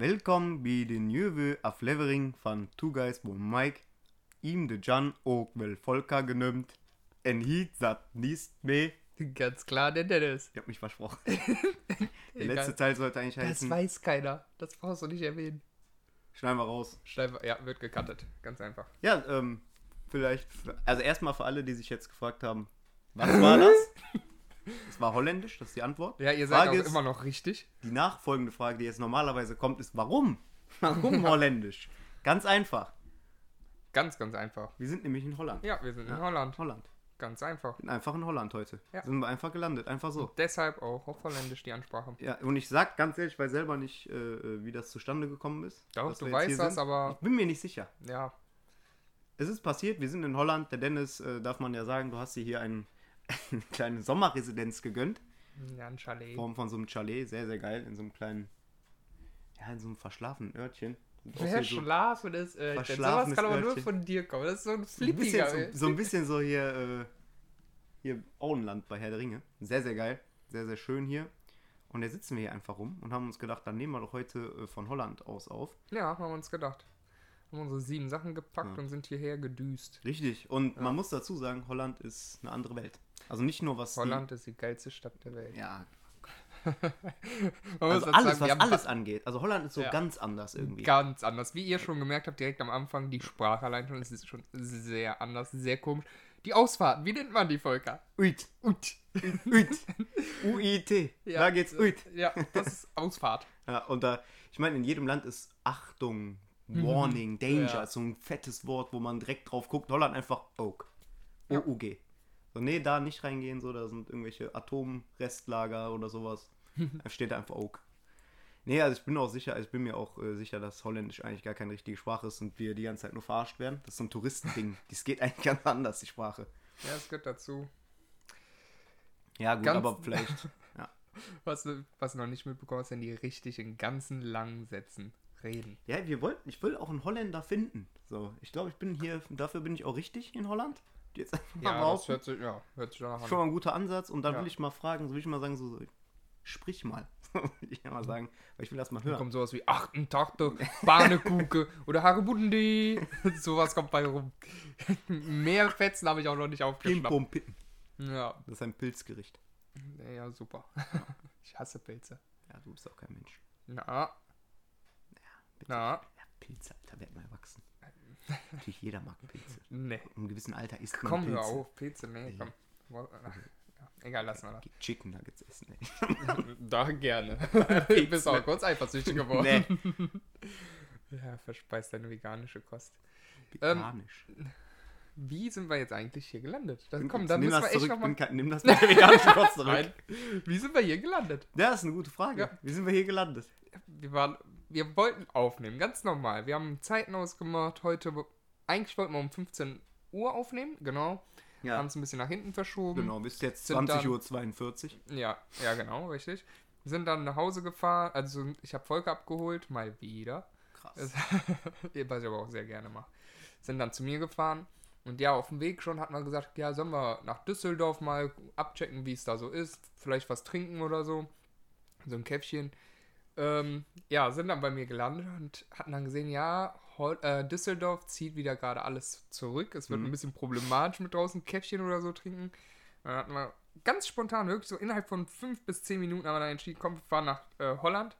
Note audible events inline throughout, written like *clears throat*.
Welkom bij de nieuwe aflevering van Two Guys One Mike. Ihm de Jan ook wel Volker genoemd. En hier zat niet mee. *laughs* Ganz klar, der Dennis. Ich hab mich versprochen. *laughs* Der letzte Teil sollte eigentlich Das heißen. weiß keiner. Das brauchst du nicht erwähnen. Schneiden wir raus. Schneiden wir- Ja, wird gecuttet. Ganz einfach. Ja, ähm, vielleicht. Also erstmal für alle, die sich jetzt gefragt haben, was war *laughs* das? Es war holländisch, das ist die Antwort. Ja, ihr seid Frage auch ist- immer noch richtig. Die nachfolgende Frage, die jetzt normalerweise kommt, ist warum? *laughs* Warum holländisch? Ganz einfach. Ganz, ganz einfach. Wir sind nämlich in Holland. Ja, wir sind in Ja. Holland. Holland. Ganz einfach. Sind einfach in Holland heute. Ja. Sind wir einfach gelandet, einfach so. Deshalb auch auf Holländisch die Ansprache. Ja, und ich sag ganz ehrlich, ich weiß selber nicht, äh, äh, wie das zustande gekommen ist. Doch, du weißt das, sind. aber Ich bin mir nicht sicher. ja. Es ist passiert, wir sind in Holland. Der Dennis, äh, darf man ja sagen, du hast dir hier ein, eine kleine Sommerresidenz gegönnt. Ja, ein Chalet. In Form von so einem Chalet. Sehr, sehr geil. In so einem kleinen, ja, in so einem verschlafenen Örtchen. Wer schlafen ist, äh, denn sowas kann aber nur von dir kommen. Das ist so ein flippiger. so, so ein bisschen so hier, äh, hier Auenland bei Herr der Ringe. Sehr, sehr geil. Sehr, sehr schön hier. Und da sitzen wir hier einfach rum und haben uns gedacht, dann nehmen wir doch heute äh, von Holland aus auf. Ja, haben wir uns gedacht. Haben unsere sieben Sachen gepackt Ja. und sind hierher gedüst. Richtig. Und Ja. man muss dazu sagen, Holland ist eine andere Welt. Also nicht nur was. Holland ist die geilste Stadt der Welt. Die, ja. Also alles, sagen, was alles angeht. Also Holland ist so Ja. ganz anders irgendwie. Ganz anders. Wie ihr schon gemerkt habt, direkt am Anfang, die Sprache allein schon, es ist schon sehr anders, sehr komisch. Die Ausfahrten, wie nennt man die, Volker? Uit. Ut. Uit. UIT. Ja. Da geht's uit. Ja, das ist Ausfahrt. Ja, und da, ich meine, in jedem Land ist Achtung, Warning, Danger, Mhm. Ja. ist so ein fettes Wort, wo man direkt drauf guckt. Holland einfach Oak. Ja. OUG. So, nee, da nicht reingehen, so, da sind irgendwelche Atomrestlager oder sowas. *laughs* da steht da einfach Oak. Nee, also ich bin auch sicher, also ich bin mir auch äh, sicher, dass Holländisch eigentlich gar keine richtige Sprache ist und wir die ganze Zeit nur verarscht werden. Das ist so ein Touristending. *laughs* Das geht eigentlich ganz anders, die Sprache. Ja, es gehört dazu. Ja, gut, Ganz- aber vielleicht. *laughs* Was, du- was du noch nicht mitbekommen hast, wenn die richtig in ganzen langen Sätzen reden. Ja, wir wollten, ich will auch einen Holländer finden. So, ich glaube, ich bin hier, dafür bin ich auch richtig in Holland. Jetzt einfach mal Ja, behaupten. hört sich, ja, hört sich danach Schon an. mal ein guter Ansatz. Und dann Ja. will ich mal fragen, so will ich mal sagen, so, sprich mal. *laughs* will ich ja mal sagen, weil ich will das mal Dann hören. kommt sowas wie achten Takte, Bahnekuke *laughs* oder Haribundi. *laughs* sowas kommt bei rum. Mehr Fetzen habe ich auch noch nicht Pim, aufgeschnappt. pitten. Ja, Das ist ein Pilzgericht. ja, super. Ich hasse Pilze. Ja, du bist auch kein Mensch. Na, Bitte. na, Ja, Pilze, Alter, werd mal erwachsen. Natürlich, jeder mag Pilze. ne. In einem gewissen Alter isst man Komm, Pilze. hör auf, Pilze, nee, komm. Ja, egal, lassen wir Geht Chicken Nuggets essen, ey. das. *laughs* Da gerne. *laughs* Du bist auch kurz eifersüchtig geworden. Nee. *laughs* Ja, verspeist deine veganische Kost. Ähm, Veganisch. Wie sind wir jetzt eigentlich hier gelandet? Das, komm, Nimm dann müssen das wir echt nochmal... bin Nimm das mit der veganischen Kost. Nein. Wie sind wir hier gelandet? Ja, das ist eine gute Frage. Ja. Wie sind wir hier gelandet? Wir waren, wir wollten aufnehmen, ganz normal. Wir haben Zeiten ausgemacht. Heute, eigentlich wollten wir um 15 Uhr aufnehmen, genau. Ja, Haben es ein bisschen nach hinten verschoben. genau, bis jetzt Sind dann- 20.42 Uhr. Ja, ja, genau, richtig. Sind dann nach Hause gefahren. Also ich habe Volker abgeholt, mal wieder. Krass. Das- *laughs* Was ich aber auch sehr gerne mache. Sind dann zu mir gefahren. Und ja, auf dem Weg schon hat man gesagt, ja, sollen wir nach Düsseldorf mal abchecken, wie es da so ist. Vielleicht was trinken oder so. So ein Käffchen. Ähm, ja, sind dann bei mir gelandet und hatten dann gesehen, ja, Hol äh, Düsseldorf zieht wieder gerade alles zurück. Es wird Mhm. ein bisschen problematisch mit draußen Käffchen oder so trinken. Dann hatten wir ganz spontan, wirklich so innerhalb von fünf bis zehn Minuten haben wir dann entschieden, komm, wir fahren nach äh, Holland,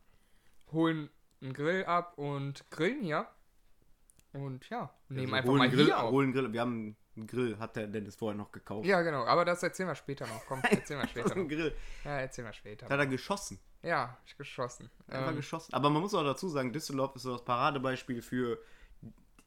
holen einen Grill ab und grillen hier. Und ja, nehmen Also einfach mal Grill, hier auf. Holen Grill. Wir haben einen Grill, hat der Dennis vorher noch gekauft. Ja, genau, aber das erzählen wir später noch. Komm, *laughs* erzählen wir später noch. Grill. Ja, erzählen wir später. Da hat er geschossen. Ja, ich geschossen. Einfach Ähm, geschossen. Aber man muss auch dazu sagen, Düsseldorf ist so das Paradebeispiel für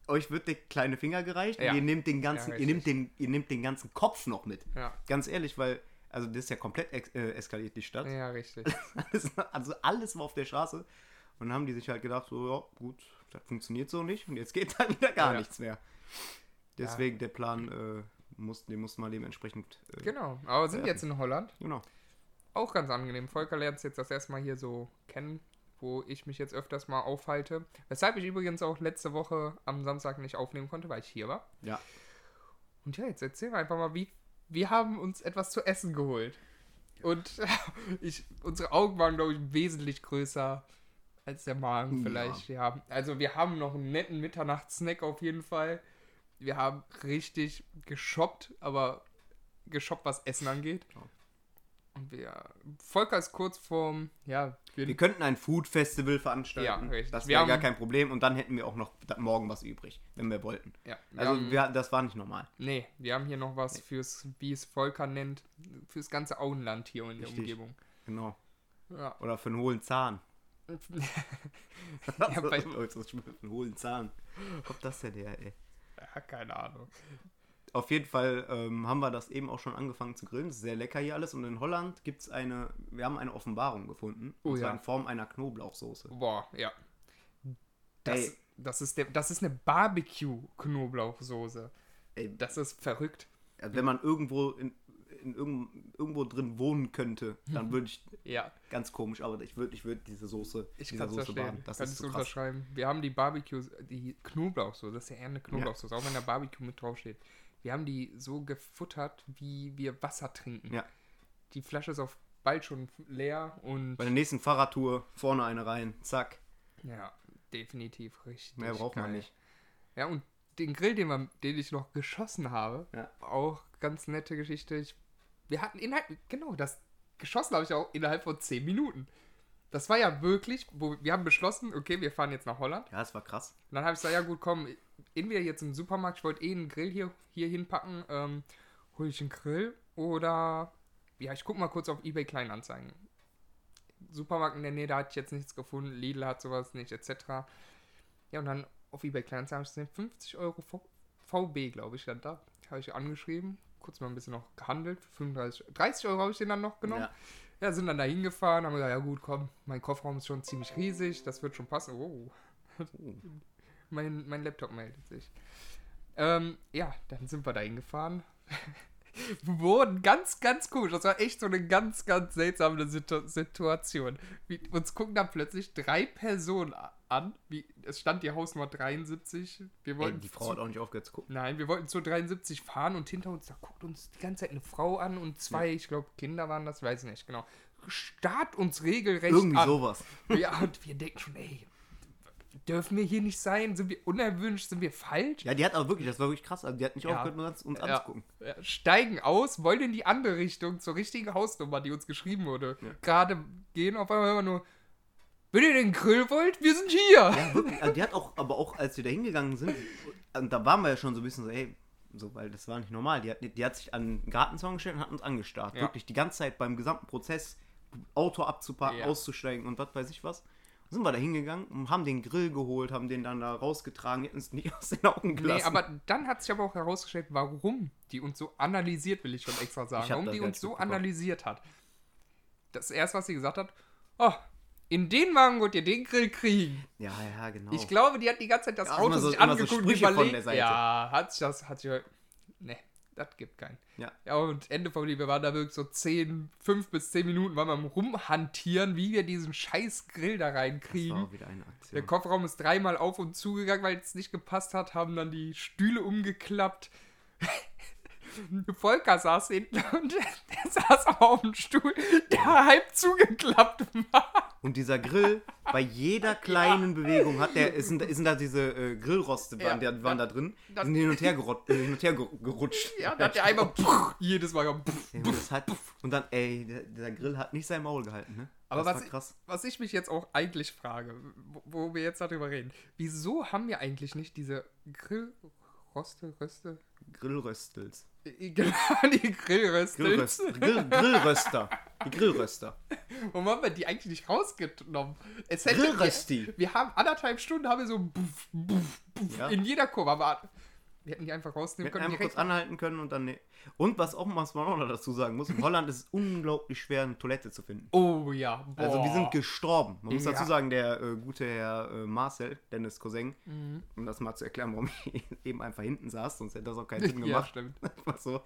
euch wird der kleine Finger gereicht Ja. und ihr nehmt den ganzen, Ja, ihr nehmt den, ihr nehmt den ganzen Kopf noch mit. ja, Ganz ehrlich, weil, also das ist ja komplett ex äh, eskaliert, die Stadt. ja, richtig. *laughs* Also alles war auf der Straße. Und dann haben die sich halt gedacht, so, ja, gut, das funktioniert so nicht. Und jetzt geht *laughs* dann wieder gar nichts mehr. Deswegen der Plan, äh, mussten, den mussten wir dementsprechend. Äh, Genau, aber sind Ja. jetzt in Holland. genau. Auch ganz angenehm. Volker lernt es jetzt das erste Mal hier so kennen, wo ich mich jetzt öfters mal aufhalte. Weshalb ich übrigens auch letzte Woche am Samstag nicht aufnehmen konnte, weil ich hier war. Ja. Und ja, jetzt erzählen wir einfach mal, wie wir haben uns etwas zu essen geholt. Und *laughs* ich, unsere Augen waren, glaube ich, wesentlich größer als der Magen Ja. vielleicht, ja. Also wir haben noch einen netten Mitternachtssnack auf jeden Fall. Wir haben richtig geshoppt, aber geshoppt, was Essen angeht. Wir, Volker ist kurz vorm, ja, wir, Wir könnten ein Food Festival veranstalten. Ja, richtig. Das wäre gar kein Problem. Und dann hätten wir auch noch morgen was übrig, wenn wir wollten. ja, wir Also haben, wir, das war nicht normal. nee, wir haben hier noch was fürs, wie es Volker nennt, fürs ganze Auenland hier in der Richtig. Umgebung. Genau. Ja. Oder für einen hohlen Zahn. *laughs* Ja, *laughs* bei- hohlen Zahn. Ob das denn der, ey? ja, keine Ahnung. Auf jeden Fall ähm, haben wir das eben auch schon angefangen zu grillen. Das ist sehr lecker hier alles. Und in Holland gibt es eine, wir haben eine Offenbarung gefunden. Oh und zwar ja. in Form einer Knoblauchsoße. Boah, ja. Das, Ey. das, ist, der, das ist eine Barbecue-Knoblauchsoße. Das ist verrückt. Also wenn man irgendwo in, in irgend, irgendwo drin wohnen könnte, dann würde ich *laughs* Ja, ganz komisch, aber ich würde ich würd diese Soße, ich kann es verstehen. Das Kann ist so unterschreiben. Wir haben die Barbecue, die Knoblauchsoße, das ist ja eher eine Knoblauchsoße, auch wenn da Barbecue mit draufsteht. Wir haben die so gefuttert, wie wir Wasser trinken. Ja. Die Flasche ist auf bald schon leer und Bei der nächsten Fahrradtour vorne eine rein, zack. ja, definitiv richtig. Mehr braucht man geil. nicht. Ja, und den Grill, den, wir, den ich noch geschossen habe, Ja. auch ganz nette Geschichte. Ich, wir hatten innerhalb, genau, das geschossen habe ich auch innerhalb von 10 Minuten. Das war ja wirklich, wo wir haben beschlossen, okay, wir fahren jetzt nach Holland. Ja, das war krass. Und dann habe ich gesagt, ja gut, komm, entweder jetzt im Supermarkt, ich wollte eh einen Grill hier, hier hinpacken, ähm, hole ich einen Grill oder, ja, ich gucke mal kurz auf Ebay Kleinanzeigen. Supermarkt in der Nähe, da hatte ich jetzt nichts gefunden, Lidl hat sowas nicht, etc. Ja, und dann auf Ebay Kleinanzeigen habe ich gesehen, 50 Euro V- VB, glaube ich, stand da. Habe ich angeschrieben, kurz mal ein bisschen noch gehandelt, 35, 30 Euro habe ich den dann noch genommen. Ja. Ja, sind dann da hingefahren, haben gesagt, ja gut, komm, mein Kofferraum ist schon ziemlich riesig, das wird schon passen. Oh, *laughs* mein, mein Laptop meldet sich. Ähm, ja, dann sind wir da hingefahren. *laughs* Wurden ganz, ganz komisch. Das war echt so eine ganz, ganz seltsame Situ Situation. Wie, uns gucken dann plötzlich drei Personen a- an. Wie, es stand die Hausnummer 73. Wir Ey, wollten die Frau zu- hat auch nicht aufgehört zu gucken. Nein, wir wollten zur 73 fahren und hinter uns, da guckt uns die ganze Zeit eine Frau an und zwei, ich glaube, Kinder waren das, weiß ich nicht, genau. Starrt uns regelrecht Irgendwie an. sowas. *laughs* Ja, und wir denken schon, ey, dürfen wir hier nicht sein? Sind wir unerwünscht? Sind wir falsch? Ja, die hat aber wirklich, das war wirklich krass. Also die hat nicht Ja. aufgehört, uns, Ja. anzugucken. Ja, steigen aus, wollen in die andere Richtung, zur richtigen Hausnummer, die uns geschrieben wurde. Ja. Gerade gehen, auf einmal wir nur, wenn ihr den Grill wollt, wir sind hier. Ja, wirklich. Also die hat auch, aber auch als wir da hingegangen sind, und da waren wir ja schon so ein bisschen so, ey, so, weil das war nicht normal. Die hat, die hat sich an den Gartenzaun gestellt und hat uns angestarrt. Ja. Wirklich die ganze Zeit beim gesamten Prozess, Auto abzupacken, Ja. auszusteigen und was weiß ich was. Sind wir da hingegangen und haben den Grill geholt, haben den dann da rausgetragen, hätten es nicht *laughs* aus den Augen gelassen. Nee, aber dann hat sich aber auch herausgestellt, warum die uns so analysiert, will ich schon extra sagen. Warum die uns so analysiert hat. Das erste, was sie gesagt hat, oh, in den Wagen wollt ihr den Grill kriegen. ja, ja, genau. Ich glaube, die hat die ganze Zeit das Ja, Auto so- sich so angeguckt und Sprüche von überlegt. der Seite. Ja, hat sich das, hat sich, ne, das gibt keinen. Ja. Ja, und Ende vom Lied, wir waren da wirklich so 10, 5 bis 10 Minuten, waren wir am rumhantieren, wie wir diesen scheiß Grill da das war reinkriegen. wieder eine Aktion. Der Kofferraum ist dreimal auf und zugegangen, weil es nicht gepasst hat, haben dann die Stühle umgeklappt. Volker saß hinten *laughs* und der saß aber auf dem Stuhl, der halb zugeklappt war. Und dieser Grill, bei jeder kleinen Bewegung hat der, ist, sind da diese äh, Grillroste, waren, Ja, der, waren da drin, Das- sind hin und her, gerot, äh, hin und her ger- gerutscht. Ja, da hat der einmal *laughs* puff, jedes Mal Ja, das hat, und dann, ey, der, der Grill hat nicht sein Maul gehalten, ne? Aber das was, krass. was ich mich jetzt auch eigentlich frage, wo, wo wir jetzt darüber reden, wieso haben wir eigentlich nicht diese Grillroste, Röste? Grillröstels. Genau, *laughs* die Grillröstels. Grillröst, Grill, Grillröster. Die Grillröster. *laughs* Warum haben wir die eigentlich nicht rausgenommen? Es hätte, Grillrösti. Wir, wir haben anderthalb Stunden, haben wir so buff, buff, buff Ja. in jeder Kurve, wir hätten die einfach Wir rausnehmen hätten können. einfach kurz anhalten können und dann, ne. Und was auch was man auch noch dazu sagen muss, in Holland ist es unglaublich schwer, eine Toilette zu finden. Oh ja, boah. Also wir sind gestorben. Man muss Ja. dazu sagen, der äh, gute Herr äh, Marcel, Dennis Cousin, Mhm. um das mal zu erklären, warum ich *laughs* eben einfach hinten saß, sonst hätte das auch keinen *laughs* Sinn Ja, gemacht. stimmt. *laughs* Einfach so.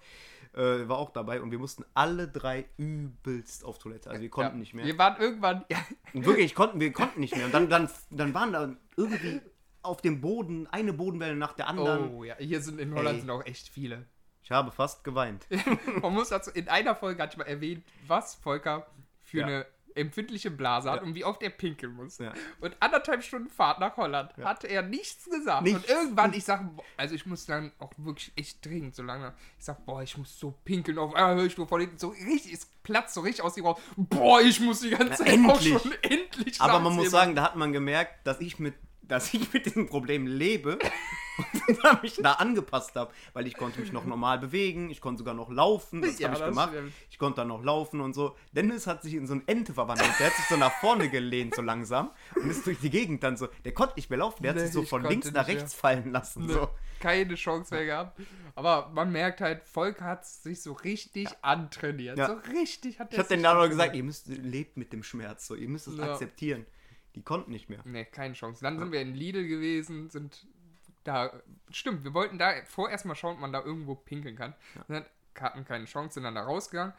Äh, war auch dabei und wir mussten alle drei übelst auf Toilette. Also wir konnten ja. nicht mehr. Wir waren irgendwann, ja, wirklich, konnten, wir konnten nicht mehr. Und dann, dann, dann waren da irgendwie auf dem Boden eine Bodenwelle nach der anderen. oh ja, hier sind in Holland Ey. sind auch echt viele. Ich habe fast geweint. *laughs* Man muss dazu, in einer Folge hatte ich mal erwähnt, was Volker für Ja. eine empfindliche Blase hat und wie oft er pinkeln muss. Ja. Und anderthalb Stunden Fahrt nach Holland Ja. hat er nichts gesagt. Nichts. Und irgendwann, ich sag, also ich muss dann auch wirklich echt dringend so lange, ich sag, boah, ich muss so pinkeln auf, ah, hör ich nur von hinten, so richtig, es platzt so richtig aus ihm raus. Boah, ich muss die ganze Na, Zeit endlich. auch schon endlich Aber man muss sagen, da hat man gemerkt, dass ich mit, dass ich mit diesem Problem lebe und *laughs* dann mich da angepasst habe, weil ich konnte mich noch normal bewegen, ich konnte sogar noch laufen, das Ja, habe ich gemacht. stimmt. Ich konnte dann noch laufen und so. Dennis hat sich in so eine Ente verwandelt, der hat sich so nach vorne gelehnt so langsam und ist durch die Gegend dann so, der konnte nicht mehr laufen, der hat Nee, sich so ich von links nach nicht mehr. rechts fallen lassen. Ne, So. keine Chance mehr gehabt. Aber man merkt halt, Volk hat sich so richtig antrainiert. Ja. So richtig hat Ich er habe den antrainiert. gesagt, ihr müsst, lebt mit dem Schmerz, so, ihr müsst es Ja. akzeptieren. Die konnten nicht mehr. Nee, keine Chance. Dann sind wir in Lidl gewesen, sind da. Stimmt, wir wollten da vorerst mal schauen, ob man da irgendwo pinkeln kann. Dann hatten keine Chance, sind dann da rausgegangen.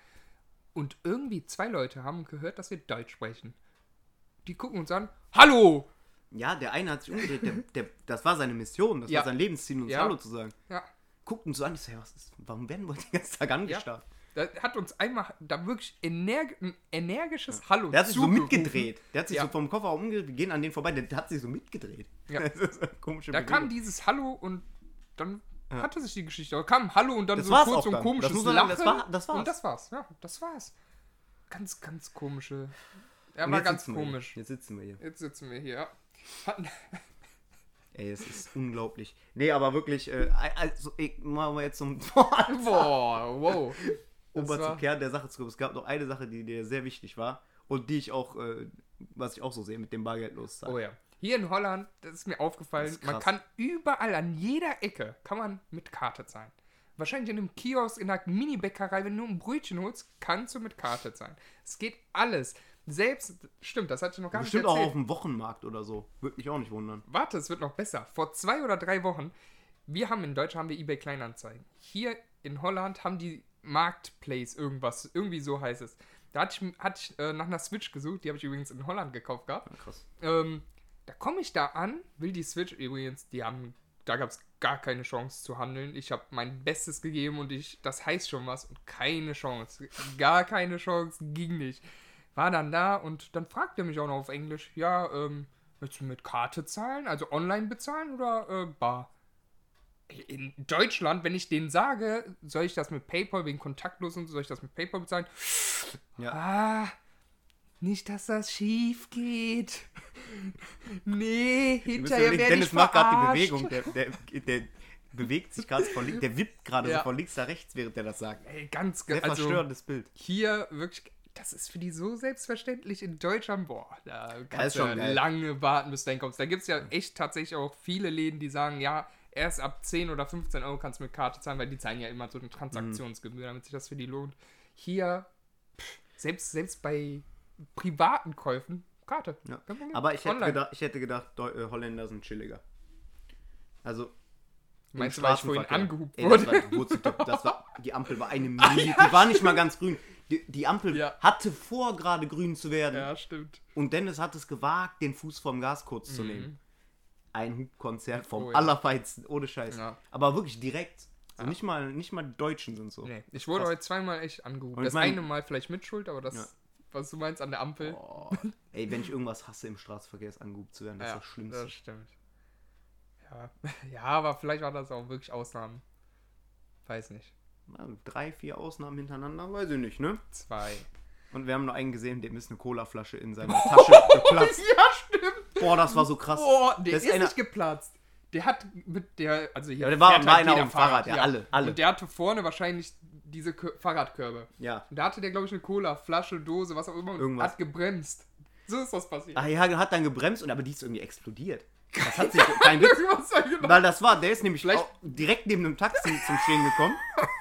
Und irgendwie zwei Leute haben gehört, dass wir Deutsch sprechen. Die gucken uns an. Hallo! Ja, der eine hat sich umgedreht, der, der, das war seine Mission, das Ja. war sein Lebensziel, uns Ja. Hallo zu sagen. Ja, Guckt uns so an, ich so, ja, was ist, warum werden wir den ganzen Tag angestarrt? Da hat uns einmal da wirklich energ ein energisches Hallo Der hat sich so zugerufen. mitgedreht. Der hat sich Ja. so vom Kofferraum umgedreht, wir gehen an den vorbei, der, hat sich so mitgedreht. Ja. *laughs* Das ist eine komische Da Bewegung. kam dieses Hallo und dann Ja. hatte sich die Geschichte. Da kam Hallo und dann Das so kurz so ein dann. komisches Das Lachen. das war- das war's. Und das war's. Ja, das war's. Ganz, ganz komische. Ja, Und war ganz komisch. Jetzt sitzen wir hier. Jetzt sitzen wir hier. ja. *laughs* Ey, es ist unglaublich. Nee, aber wirklich, äh, also, ich, machen wir jetzt zum *laughs* boah, wow. Ober war- zum Kern der Sache zu kommen. Es gab noch eine Sache, die dir sehr wichtig war und die ich auch, äh, was ich auch so sehe, mit dem Bargeld. Oh ja. Hier in Holland, das ist mir aufgefallen, ist man kann überall an jeder Ecke kann man mit Karte zahlen. Wahrscheinlich in einem Kiosk, in einer Mini-Bäckerei, wenn du ein Brötchen holst, kannst du mit Karte zahlen. Es geht alles. Selbst, stimmt, das hatte ich noch gar Bestimmt nicht auch erzählt. auf dem Wochenmarkt oder so. Würde mich auch nicht wundern. Warte, es wird noch besser. Vor zwei oder drei Wochen, wir haben in Deutschland haben wir eBay Kleinanzeigen. Hier in Holland haben die Marketplace irgendwas, irgendwie so heißt es. Da hatte ich, hatte ich äh, nach einer Switch gesucht, die habe ich übrigens in Holland gekauft gehabt. Ja, krass. Ähm, da komme ich da an, will die Switch übrigens, die haben, da gab es gar keine Chance zu handeln. Ich habe mein Bestes gegeben und ich, das heißt schon was und keine Chance, gar keine Chance, ging nicht. War dann da und dann fragt er mich auch noch auf Englisch, ja, ähm, willst du mit Karte zahlen, also online bezahlen oder äh, bar? In Deutschland, wenn ich denen sage, soll ich das mit PayPal wegen kontaktlos und so, soll ich das mit PayPal bezahlen? Ja. Ah, nicht, dass das schief geht. *laughs* Nee, hinterher werde ich Dennis macht gerade die. Bewegung. Der, der, der bewegt sich gerade von links, der wippt gerade Ja. so von links nach rechts, während er das sagt. Ey, ganz Sehr ge- also verstörendes Bild. hier wirklich, das ist für die so selbstverständlich in Deutschland. Boah, da kannst du geil. lange warten, bis du hinkommst. Da gibt es ja echt tatsächlich auch viele Läden, die sagen, ja, erst ab 10 oder 15 Euro kannst du mit Karte zahlen, weil die zahlen ja immer so eine Transaktionsgebühr, damit sich das für die lohnt. Hier, selbst, selbst bei privaten Käufen, Karte. Ja. Aber ich hätte, gedacht, ich hätte gedacht, äh, Holländer sind chilliger. Also. Meinst du, weil ich vorhin angehupt Ey, wurde? Das war, das war, die Ampel war eine *laughs* Mini, die war nicht mal ganz grün. Die, die Ampel Ja. hatte vor, gerade grün zu werden. Ja, stimmt. Und Dennis hat es gewagt, den Fuß vom Gas kurz zu nehmen. Ein Hubkonzert vom. Oh ja. Allerfeinsten, ohne Scheiß. Ja. Aber wirklich direkt. So nicht, mal, nicht mal die Deutschen sind so. Nee, ich wurde Krass. heute zweimal echt ich Das mein- eine Mal vielleicht mit Schuld, aber das, Ja. was du meinst an der Ampel. Oh, ey, wenn ich irgendwas hasse im Straßenverkehr, ist angehupt zu werden. Das ist das Schlimmste. das stimmt. Ja. *laughs* ja, aber vielleicht war das auch wirklich Ausnahmen. Weiß nicht. Drei, vier Ausnahmen hintereinander, weiß ich nicht, ne? Zwei. Und wir haben noch einen gesehen, dem ist eine Colaflasche in seiner Tasche *laughs* geplatzt. ja, stimmt. Boah, das war so krass. Boah, der Das ist, einer- nicht geplatzt. Der hat mit der, also hier Ja, der war- halt einer auf dem Fahrrad, ja, alle, alle. Und der hatte vorne wahrscheinlich diese Kö Fahrradkörbe. Ja. Und da hatte der, glaube ich, eine Cola, Flasche, Dose, was auch immer, Irgendwas. hat gebremst. So ist das passiert. Ah ja, hat dann gebremst und aber die ist irgendwie explodiert. Das hat *laughs* sich kein Witz. Weil das war, der ist nämlich direkt neben dem Taxi zum Stehen gekommen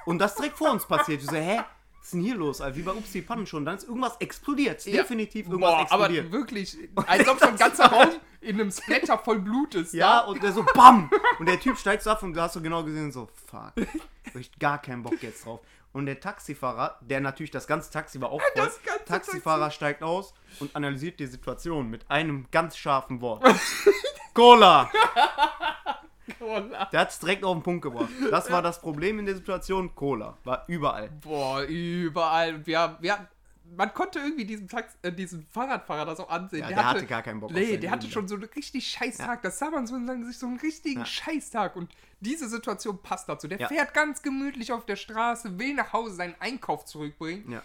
und das direkt vor uns passiert. Ich so, hä? Was ist denn hier los? Wie bei Upsi Pannen schon. Dann ist irgendwas explodiert. Ja. Definitiv irgendwas Boah, explodiert. aber wirklich, als ob so ein ganzer *laughs* Raum in einem Splatter voll Blut ist. Ja, ne? und der so BAM! Und der Typ steigt so ab und du hast so genau gesehen, so, fuck. Hab ich gar keinen Bock jetzt drauf. Und der Taxifahrer, der natürlich das ganze Taxi war auch voll, Taxifahrer steigt aus und analysiert die Situation mit einem ganz scharfen Wort. *laughs* Cola! Cola. Der hat es direkt auf den Punkt gebracht. Das war das Problem in der Situation. Cola. War überall. Boah, überall. Wir, haben- wir hatten man konnte irgendwie diesen, Tax äh, diesen Fahrradfahrer das auch ansehen. Ja, der hatte gar keinen Bock Nee, der hatte Leben schon so einen richtig scheiß Tag. Das sah man so in seinem Gesicht, so einen richtigen Ja. Scheißtag. Und diese Situation passt dazu. Der Ja. fährt ganz gemütlich auf der Straße, will nach Hause seinen Einkauf zurückbringen. Ja.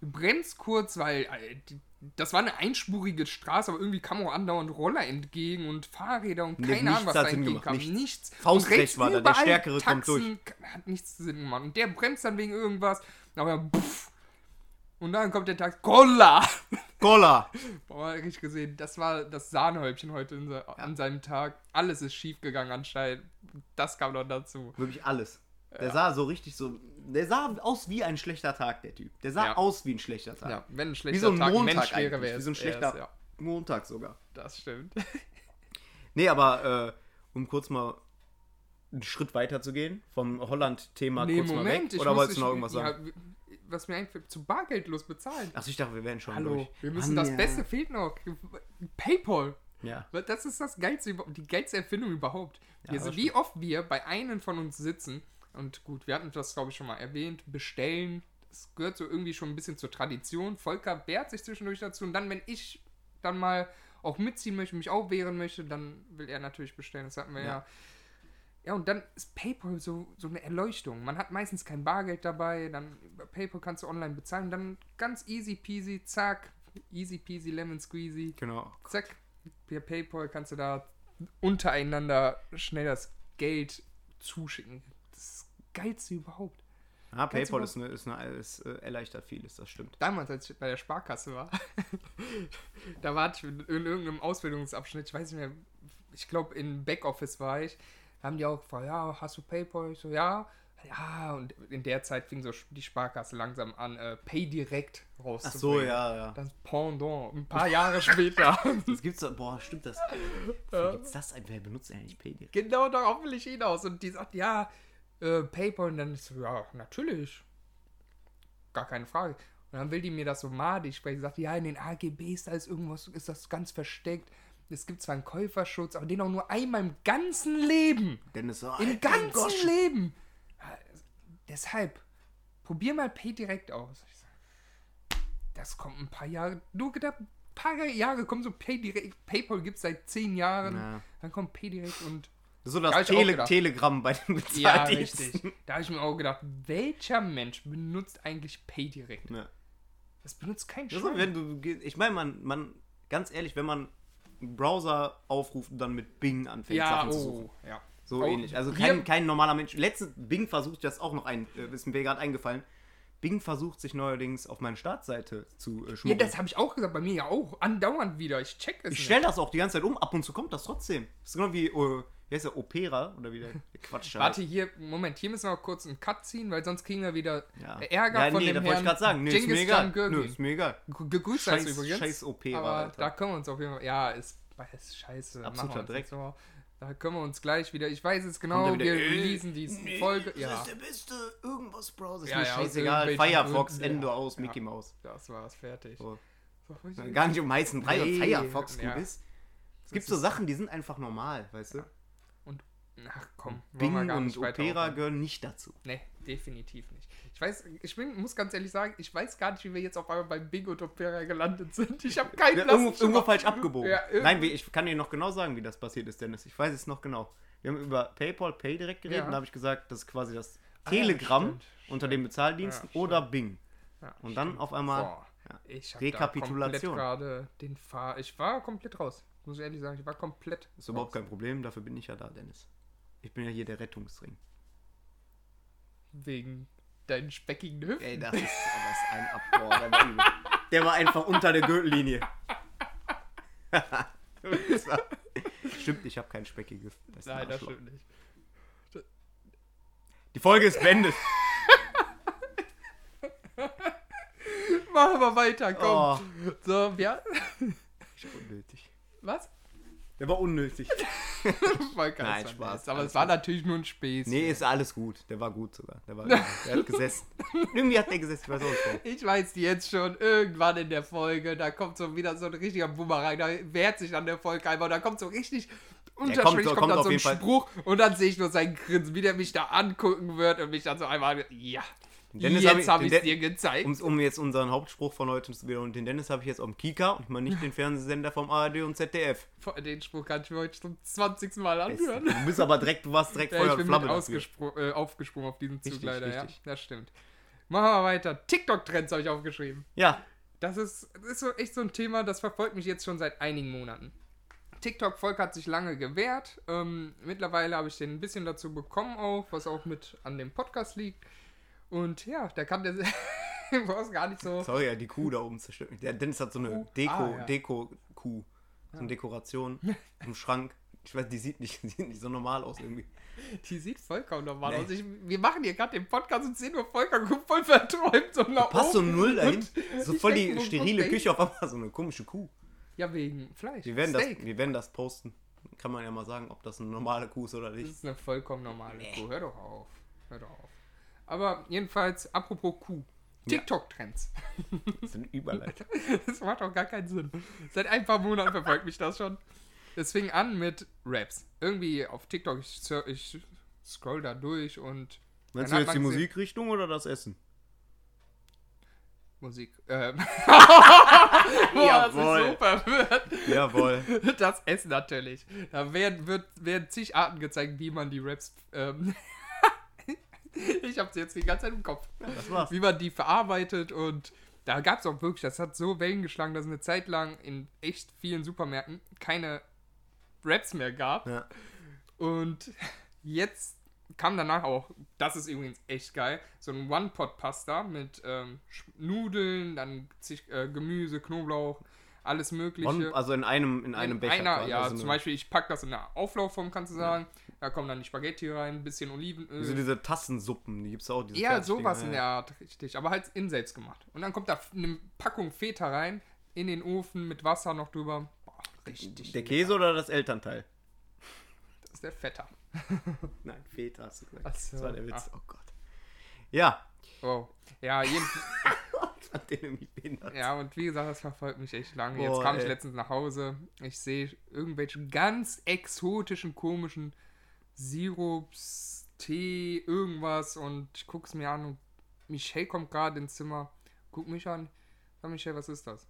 bremst kurz, weil äh, die, das war eine einspurige Straße, aber irgendwie kam auch andauernd Roller entgegen und Fahrräder und Nee, keine Ahnung, was da entgegen kam. nichts. Nichts. Faustrecht war da, der Stärkere kommt Taxen, Hat nichts Sinn gemacht. Und der bremst dann wegen irgendwas, aber puff. Und dann kommt der Taxi. Kolla! *laughs* Golla! Boah, richtig gesehen, das war das Sahnehäubchen heute in, se- an seinem Tag. Alles ist schief gegangen anscheinend. Das kam noch dazu. Wirklich alles. Der sah so richtig so. Der sah aus wie ein schlechter Tag, der Typ. Der sah Ja. aus wie ein schlechter Tag. Ja, wenn ein Wie schlechter so ein Tag ein Montag Mensch wäre, eigentlich, wäre Wie so ein er schlechter es, ja, Montag sogar. das stimmt. *laughs* Nee, aber äh, um kurz mal einen Schritt weiter zu gehen, vom Holland-Thema kurz mal weg. ich Oder wolltest du noch irgendwas ja, sagen? was mir einfällt, zu bargeldlos bezahlen. Achso, ich dachte, wir wären schon Hallo, durch. wir müssen Mann, das ja. Beste fehlt noch. Paypal. Ja. Das ist das geilste, die geilste Erfindung überhaupt. Ja, das wie oft wir bei einem von uns sitzen und gut, wir hatten das glaube ich schon mal erwähnt, bestellen. Das gehört so irgendwie schon ein bisschen zur Tradition. Volker wehrt sich zwischendurch dazu und dann, wenn ich dann mal auch mitziehen möchte, mich auch wehren möchte, dann will er natürlich bestellen. Das hatten wir ja. Ja. Ja, und dann ist PayPal so, so eine Erleuchtung. Man hat meistens kein Bargeld dabei, dann über PayPal kannst du online bezahlen, dann ganz easy peasy, zack, easy peasy, lemon squeezy, Genau. zack, per PayPal kannst du da untereinander schnell das Geld zuschicken. Das Geilste überhaupt. Ja, Ganz PayPal über- ist, eine, ist, eine, ist äh, erleichtert vieles, das stimmt. Damals, als ich bei der Sparkasse war, *laughs* da war ich in irgendeinem Ausbildungsabschnitt, ich weiß nicht mehr, ich glaube in Backoffice war ich, da haben die auch gefragt, ja, hast du PayPal? Ich so, ja. Ja, und in der Zeit fing so die Sparkasse langsam an, äh, Pay direkt Ach rauszubringen. so, ja, ja. Das Pendant, ein paar Jahre später. *laughs* Das gibt's doch, boah, stimmt das. Wie gibt's das? Wer benutzt eigentlich PayPal? genau darauf will ich hinaus. Und die sagt, ja, äh, PayPal. Und dann ist so, ja, natürlich. Gar keine Frage. Und dann will die mir das so madig sprechen. Sagt, ja, in den AGBs, da ist irgendwas, ist das ganz versteckt. Es gibt zwar einen Käuferschutz, aber den auch nur einmal im ganzen Leben. Dennis so, Im ganzen Gosch. Leben. Deshalb, probier mal Pay direkt aus. Das kommt ein paar Jahre. Du gedacht, ein paar Jahre kommen so Pay direkt. PayPal gibt es seit zehn Jahren. Ja. Dann kommt Pay direkt und so das Tele gedacht. Telegramm bei den Ja, Bezahldiensten. richtig. Da habe ich mir auch gedacht, welcher Mensch benutzt eigentlich PayDirect? Ja. Das benutzt kein Schwein. wenn du, ich meine, man, man, ganz ehrlich, wenn man einen Browser aufruft und dann mit Bing anfängt, ja, Sachen zu suchen. oh, ja. So Oh, ähnlich. Also kein, kein normaler Mensch. Letztens, Bing versucht das auch noch ein, äh, ist mir gerade eingefallen. Bing versucht sich neuerdings auf meine Startseite zu äh, Ja, schmuggeln. das habe ich auch gesagt, bei mir ja auch. Andauernd wieder. Ich check es ich stelle das auch die ganze Zeit um, ab und zu kommt das trotzdem. Das ist genau wie, äh, wie heißt der, Opera oder wie der, Quatsch *laughs* Warte, hier, Moment, hier müssen wir noch kurz einen Cut ziehen, weil sonst kriegen wir wieder Ja. Ärger ja, von nee, dem das wollte Herrn ich gerade sagen. Nee, ist mir Genghis egal. Nö, ist mir egal. Ge- Gegrüßt Scheiß, übrigens. scheiß Opera, aber Alter. da können wir uns auf jeden Fall. Ja, ist, ist scheiße. Absoluter Dreck. So. Da können wir uns gleich wieder. Ich weiß es genau, wir äh, releasen die nee, Folge. Das Ja, ist der beste irgendwas Browser. Ist Ja, mir ja, scheißegal. Firefox, ja. aus. Mickey Mouse. das war's, fertig. So. Gar nicht um heißen Brei Nee, und Firefox ja. gut ist. Es gibt Das so Sachen, die sind einfach normal, weißt du? Ach komm, Bing wir gar und Opera gehören nicht dazu. Nee, definitiv nicht. Ich weiß, ich bin, muss ganz ehrlich sagen, ich weiß gar nicht, wie wir jetzt auf einmal bei Bing und Opera gelandet sind. Ich habe keinen irgendwo, irgendwo falsch abgebogen. Ja, Nein, ich kann dir noch genau sagen, wie das passiert ist, Dennis. Ich weiß es noch genau. Wir haben über PayPal Pay direkt geredet Ja. und da habe ich gesagt, das ist quasi das Ah, Telegramm stimmt, unter den Bezahldiensten Ja, oder Bing. Und dann stimmt. auf einmal Boah, ich Rekapitulation. Gerade den Fahr. Ich war komplett raus. Muss ich ehrlich sagen, ich war komplett. ist überhaupt raus. kein Problem, dafür bin ich ja da, Dennis. Ich bin ja hier der Rettungsring. Wegen deinen speckigen Hüften. Ey, das ist, das ist ein Abbohr, der war übel. Der war einfach unter der Gürtellinie. *laughs* Stimmt, ich habe kein speckiges. Das ist ein Nein, das stimmt nicht. Die Folge ist beendet. *laughs* Machen wir weiter, komm. Oh, So, ja. unnötig. Was? Der war unnötig. *laughs* War kein Nein, Spaß. Aber alles es war gut. natürlich nur ein Späß. Nee, ist alles gut. Der war gut sogar. Der, war, *laughs* der hat gesessen. Irgendwie hat der gesessen, ich weiß auch nicht. Ich weiß jetzt schon, irgendwann in der Folge, da kommt so wieder so ein richtiger Boomerang, da wehrt sich dann der Volk einmal und da kommt so richtig unterschwellig, kommt so- kommt, kommt dann auf so ein jeden Fall. Spruch und dann sehe ich nur sein Grinsen, wie der mich da angucken wird und mich dann so einmal, ja, Dennis Jetzt hab habe ich es Den- dir gezeigt. Um, um jetzt unseren Hauptspruch von heute zu wiederholen, den Dennis habe ich jetzt dem Kika und mal nicht *laughs* den Fernsehsender vom ARD und ZDF. Den Spruch kann ich mir heute zum 20. Mal Du anhören. bist aber direkt, du warst direkt Ja, Feuer ich und Flamme äh, aufgesprungen auf diesen Zug Richtig, leider, richtig. ja. Das stimmt. Machen wir weiter. TikTok-Trends habe ich aufgeschrieben. Ja, Das ist, das ist so echt so ein Thema, das verfolgt mich jetzt schon seit einigen Monaten. TikTok-Volk hat sich lange gewehrt. Ähm, mittlerweile habe ich den ein bisschen dazu bekommen auch, was auch mit an dem Podcast liegt. Und ja, der kann *laughs* der du brauchst gar nicht so. sorry, ja, die Kuh da oben zerstört mich. Der Dennis hat so eine Kuh? Deko, Ah, ja. Deko-Kuh. So eine Dekoration *laughs* im Schrank. Ich weiß, die sieht nicht, *laughs* die sieht nicht so normal aus irgendwie. Die sieht vollkommen normal Nee. aus. Ich, wir machen hier gerade den Podcast um 10 Uhr. Guckt voll verträumt so nach Passt so null dahin. So voll die wo sterile Küche auf einmal, so eine komische Kuh. Ja, wegen Fleisch. Wir werden, das, Steak. wir werden das posten. Kann man ja mal sagen, ob das eine normale Kuh ist oder Das nicht. ist eine vollkommen normale Kuh. Hör doch auf. Hör doch auf. Aber jedenfalls, apropos Kuh. TikTok-Trends. Das ist eine Überleitung. *laughs* Das macht auch gar keinen Sinn. Seit ein paar Monaten verfolgt mich das schon. Es fing an mit Raps. Irgendwie auf TikTok, ich, ich scroll da durch und. Meinst du jetzt die Musikrichtung oder das Essen? Musik. Ähm. *laughs* Boah, das Jawohl. ist so verwirrt. Jawohl. *laughs* Das Essen natürlich. Da werden, wird, werden zig Arten gezeigt, wie man die Raps. Ähm, *laughs* ich hab's jetzt die ganze Zeit im Kopf. Das war's. Wie man die verarbeitet und da gab es auch wirklich, das hat so Wellen geschlagen, dass es eine Zeit lang in echt vielen Supermärkten keine Raps mehr gab. Ja. Und jetzt kam danach auch, das ist übrigens echt geil, so ein One-Pot-Pasta mit ähm, Nudeln, dann zig, äh, Gemüse, Knoblauch, alles mögliche. Und, also in einem, in einem In Becher. Einer, ja, also zum Beispiel, ich pack das in eine Auflaufform, kannst du sagen. Da kommen dann die Spaghetti rein, ein bisschen Olivenöl. Also diese Tassensuppen, die gibt's auch. Diese Ja, sowas in ja. der Art, richtig. Aber halt in selbst gemacht. Und dann kommt da eine Packung Feta rein, in den Ofen mit Wasser noch drüber. Boah, richtig. Der lecker. Käse oder das Elternteil? Das ist der Feta. *laughs* Nein, Feta hast du gesagt. Ach so, Das war der Witz. ach. Oh Gott. Ja. Wow. Ja, jeden, *laughs* Ich ja, und wie gesagt, das verfolgt mich echt lange. Jetzt kam ich ey. letztens nach Hause. Ich sehe irgendwelche ganz exotischen, komischen Sirups, Tee, irgendwas. Und ich guck's mir an und Michelle kommt gerade ins Zimmer. Guck mich an. Sag Michelle, was ist das?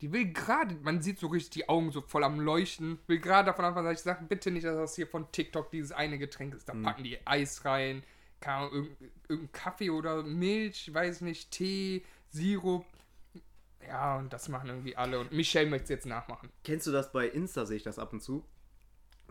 Die will gerade, man sieht so richtig die Augen so voll am Leuchten, will gerade davon anfangen, dass ich sage, bitte nicht, dass das hier von TikTok dieses eine Getränk ist. Da Mhm. packen die Eis rein, keine Ahnung, irgendein, irgendein Kaffee oder Milch, weiß nicht, Tee, Sirup. Ja, und das machen irgendwie alle. Und Michelle möchte es jetzt nachmachen. Kennst du das bei Insta, sehe ich das ab und zu?